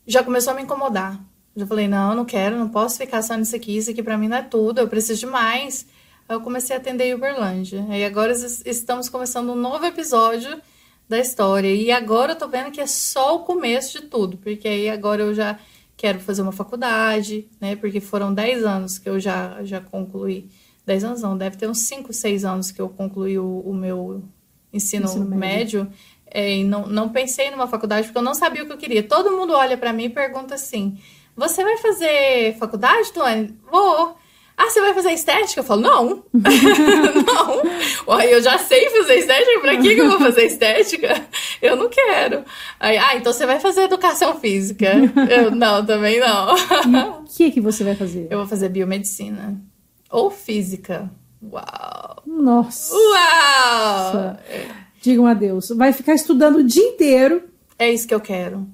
Já começou a me incomodar. Já falei, não, não quero, não posso ficar só nisso aqui, isso aqui pra mim não é tudo, eu preciso de mais. Aí eu comecei a atender Uberlândia. Aí agora es- estamos começando um novo episódio da história. E agora eu tô vendo que é só o começo de tudo, porque aí agora eu já quero fazer uma faculdade, né? Porque foram 10 anos que eu já, já concluí. 10 anos não, deve ter uns 5, 6 anos que eu concluí o, o meu ensino, Ensino médio. médio. É, não, não pensei numa faculdade porque eu não sabia o que eu queria. Todo mundo olha pra mim e pergunta assim: Você vai fazer faculdade, Tuane? Vou. Ah, você vai fazer estética? Eu falo, não. [laughs] não. Uai, eu já sei fazer estética, pra que, que eu vou fazer estética? [laughs] Eu não quero. Aí, ah, então você vai fazer educação física? Eu, [laughs] não, também não. O que que você vai fazer? Eu vou fazer biomedicina. Ou física. Uau. Nossa. Uau! Digam adeus. Vai ficar estudando o dia inteiro. É isso que eu quero.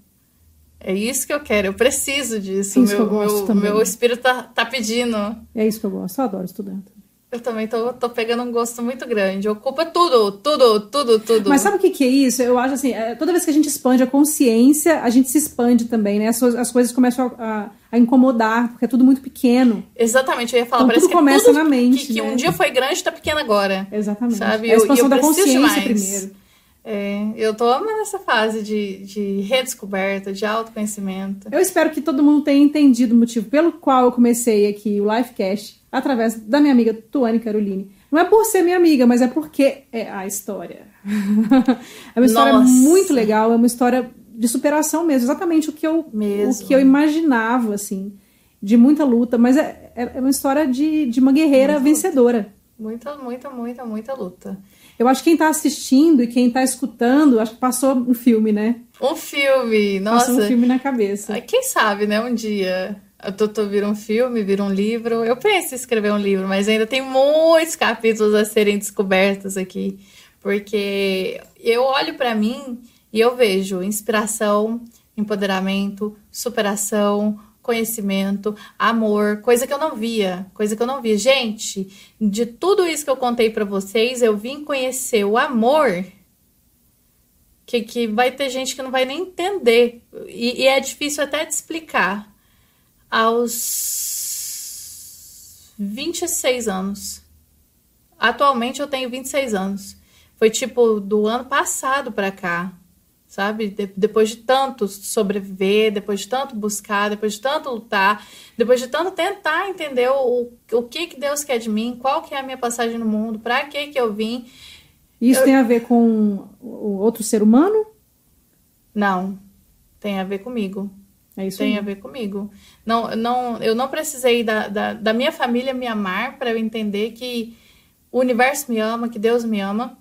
É isso que eu quero. Eu preciso disso. É isso meu, que eu gosto meu, também. meu espírito tá, tá pedindo. É isso que eu gosto. Eu adoro estudante. Eu também tô, tô pegando um gosto muito grande. Ocupa tudo, tudo, tudo, tudo. Mas sabe o que, que é isso? Eu acho assim, é, toda vez que a gente expande a consciência, a gente se expande também, né? As, coisas- as coisas começam a, a- incomodar, porque é tudo muito pequeno. Exatamente, eu ia falar. Então, parece tudo que começa tudo na mente, Que, que né? um dia foi grande tá pequeno agora. Exatamente. Sabe? É a Eu- expansão eu da preciso consciência mais. primeiro. É, eu tô amando essa fase de, de redescoberta, de autoconhecimento. Eu espero que todo mundo tenha entendido o motivo pelo qual eu comecei aqui o Lifecast, através da minha amiga Tuane Caroline. Não é por ser minha amiga, mas é porque é a história. [laughs] é uma história Nossa. muito legal, é uma história de superação mesmo, exatamente o que eu, Mesmo. o que eu imaginava, assim, de muita luta, mas é, é é uma história de, de uma guerreira vencedora. Muita, muita, muita, muita luta. Eu acho que quem tá assistindo e quem tá escutando, acho que passou um filme, né? Um filme, nossa. Passou um filme na cabeça. Ai, Quem sabe, né? Um dia a Totô vira um filme, vira um livro. Eu penso em escrever um livro, mas ainda tem muitos capítulos a serem descobertos aqui. Porque eu olho pra mim e eu vejo inspiração, empoderamento, superação, conhecimento, amor, coisa que eu não via, coisa que eu não via. Gente, de tudo isso que eu contei pra vocês, eu vim conhecer o amor que, que vai ter gente que não vai nem entender. E, e é difícil até de explicar. Aos 26 anos. Atualmente eu tenho 26 anos. Foi tipo do ano passado pra cá sabe? De, depois de tanto sobreviver, depois de tanto buscar, depois de tanto lutar, depois de tanto tentar entender o, o que que Deus quer de mim, qual que é a minha passagem no mundo, para que que eu vim. Isso eu... tem a ver com o outro ser humano? Não, tem a ver comigo. É isso tem aí. a ver comigo. Não, não, eu não precisei da, da, da minha família me amar para eu entender que o universo me ama, que Deus me ama.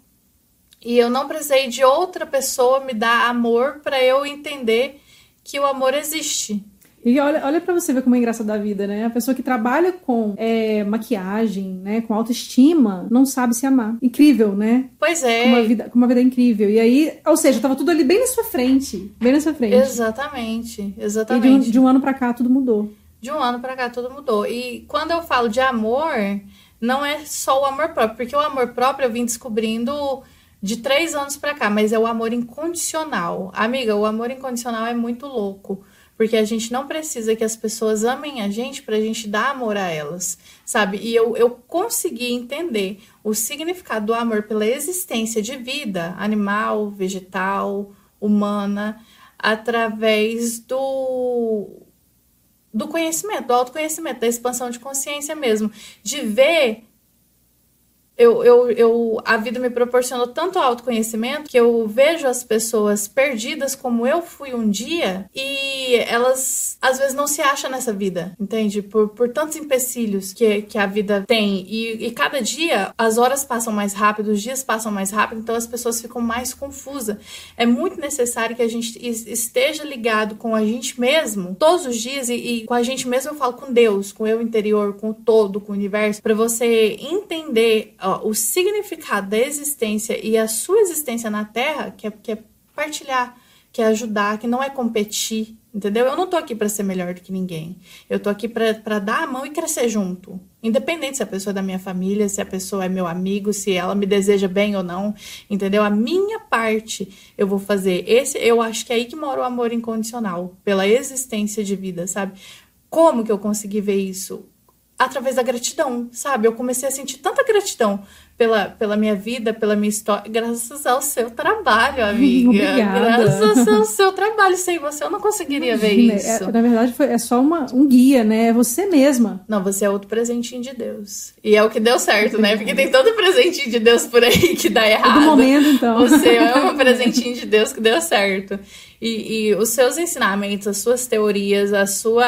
E eu não precisei de outra pessoa me dar amor para eu entender que o amor existe. E olha, olha para você ver como é engraçado a vida, né? A pessoa que trabalha com é, maquiagem, né? Com autoestima, não sabe se amar. Incrível, né? Pois é. Com uma vida, com uma vida incrível. E aí, ou seja, tava tudo ali bem na sua frente. Bem na sua frente. Exatamente, exatamente. E de um, de um ano para cá tudo mudou. De um ano para cá tudo mudou. E quando eu falo de amor, não é só o amor próprio, porque o amor próprio eu vim descobrindo de três anos para cá, mas é o amor incondicional. Amiga, o amor incondicional é muito louco. Porque a gente não precisa que as pessoas amem a gente para a gente dar amor a elas, sabe? E eu, eu consegui entender o significado do amor pela existência de vida animal, vegetal, humana, através do, do conhecimento, do autoconhecimento, da expansão de consciência mesmo, de ver eu, eu, eu, a vida me proporcionou tanto autoconhecimento que eu vejo as pessoas perdidas como eu fui um dia e elas às vezes não se acham nessa vida, entende? Por, por tantos empecilhos que, que a vida tem. E, e cada dia as horas passam mais rápido, os dias passam mais rápido, então as pessoas ficam mais confusas. É muito necessário que a gente esteja ligado com a gente mesmo todos os dias e, e com a gente mesmo eu falo com Deus, com o eu interior, com o todo, com o universo, para você entender ó, o significado da existência e a sua existência na Terra, que é, que é partilhar, que é ajudar, que não é competir, entendeu? Eu não tô aqui para ser melhor do que ninguém. Eu tô aqui para dar a mão e crescer junto. Independente se a pessoa é da minha família, se a pessoa é meu amigo, se ela me deseja bem ou não, entendeu? A minha parte eu vou fazer. Esse, eu acho que é aí que mora o amor incondicional, pela existência de vida, sabe? Como que eu consegui ver isso? Através da gratidão, sabe? Eu comecei a sentir tanta gratidão pela, pela minha vida, pela minha história, graças ao seu trabalho, [laughs] amiga. Obrigada. Graças ao seu trabalho. Sem você, eu não conseguiria Imagina, ver isso. É, na verdade, foi, é só uma, um guia, né? É você mesma. Não, você é outro presentinho de Deus. E é o que deu certo, né? Porque tem todo presentinho de Deus por aí que dá errado. Todo momento, então. Você é um presentinho de Deus que deu certo. E, e os seus ensinamentos, as suas teorias, a sua,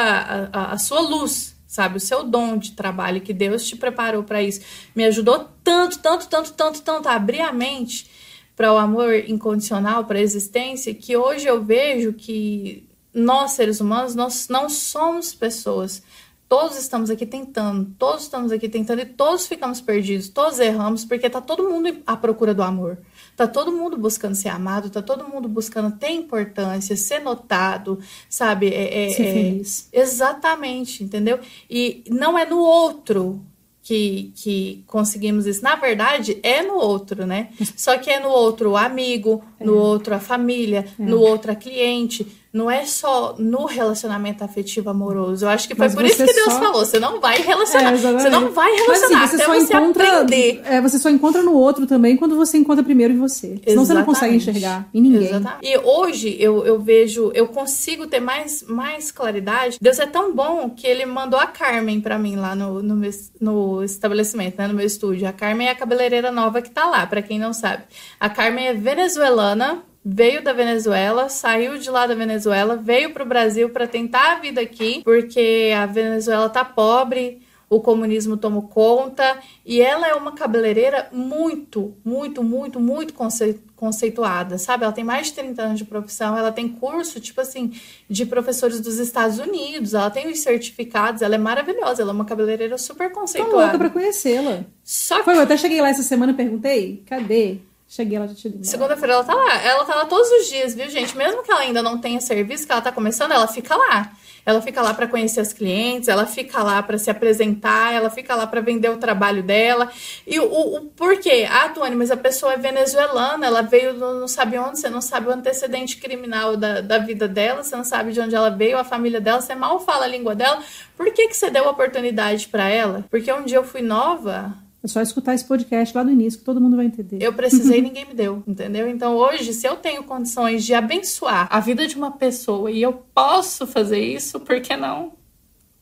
a, a sua luz sabe? O seu dom de trabalho que Deus te preparou para isso me ajudou tanto, tanto, tanto, tanto, tanto a abrir a mente para o amor incondicional, para a existência, que hoje eu vejo que nós, seres humanos, nós não somos pessoas. Todos estamos aqui tentando, todos estamos aqui tentando e todos ficamos perdidos, todos erramos, porque tá todo mundo à procura do amor. Tá todo mundo buscando ser amado, tá todo mundo buscando ter importância, ser notado, sabe? É, é, Ser é- feliz. Exatamente, entendeu? E não é no outro que, que conseguimos isso. Na verdade, é no outro, né? Só que é no outro o amigo, no outro a família, no outro a cliente. Não é só no relacionamento afetivo amoroso. Eu acho que foi Mas por isso você que Deus só- falou: você não vai relacionar. É, exatamente. você não vai Mas, relacionar assim, até só você encontra, aprender. É, você só encontra no outro também quando você encontra primeiro em você. Senão você não consegue Exatamente. enxergar em ninguém. Exatamente. E hoje eu, eu vejo, eu consigo ter mais, mais claridade. Deus é tão bom que ele mandou a Carmen pra mim lá no, no, meu, no estabelecimento, né, no meu estúdio. A Carmen é a cabeleireira nova que tá lá, pra quem não sabe. A Carmen é venezuelana. Veio da Venezuela, saiu de lá da Venezuela, veio pro Brasil pra tentar a vida aqui, porque a Venezuela tá pobre, o comunismo tomou conta e ela é uma cabeleireira muito, muito, muito, muito conce- conceituada, sabe? Ela tem mais de 30 anos de profissão, ela tem curso, tipo assim, de professores dos Estados Unidos, ela tem os certificados, ela é maravilhosa, ela é uma cabeleireira super Tô louca conceituada. pra conhecê-la. Só que Foi, eu até cheguei lá essa semana e perguntei, cadê? Cheguei lá, já te. Segunda-feira ela tá lá. Ela tá lá todos os dias, viu, gente? Mesmo que ela ainda não tenha serviço, que ela tá começando, ela fica lá. Ela fica lá para conhecer as clientes, ela fica lá para se apresentar, ela fica lá para vender o trabalho dela. E o, o porquê? Ah, Tuane, mas a pessoa é venezuelana, ela veio do- não sabe onde, você não sabe o antecedente criminal da, da vida dela, você não sabe de onde ela veio, a família dela, você mal fala a língua dela. Por que, que você deu oportunidade para ela? Porque um dia eu fui nova É só escutar esse podcast lá do início que todo mundo vai entender. Eu precisei e [laughs] ninguém me deu, entendeu? Então hoje, se eu tenho condições de abençoar a vida de uma pessoa e eu posso fazer isso, por que não?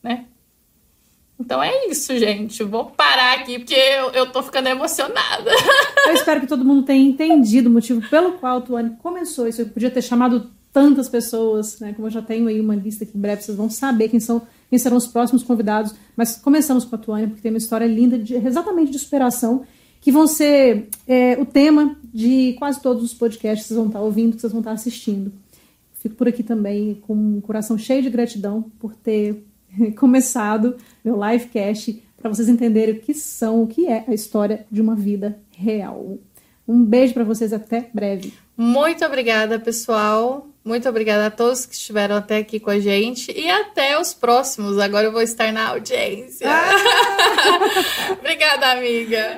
Né? Então é isso, gente. Vou parar aqui porque eu, eu tô ficando emocionada. [laughs] Eu espero que todo mundo tenha entendido o motivo pelo qual o Tuane começou isso. Eu podia ter chamado tantas pessoas, né? Como eu já tenho aí uma lista que em breve vocês vão saber quem são, quem serão os próximos convidados. Mas começamos com a Tuane porque tem uma história linda, de, exatamente de superação, que vão ser é, o tema de quase todos os podcasts que vocês vão estar ouvindo, que vocês vão estar assistindo. Fico por aqui também com um coração cheio de gratidão por ter [laughs] começado meu livecast para vocês entenderem o que são, o que é a história de uma vida real. Um beijo para vocês até breve. Muito obrigada, pessoal. Muito obrigada a todos que estiveram até aqui com a gente e até os próximos. Agora eu vou estar na audiência. Ah! [laughs] obrigada, amiga.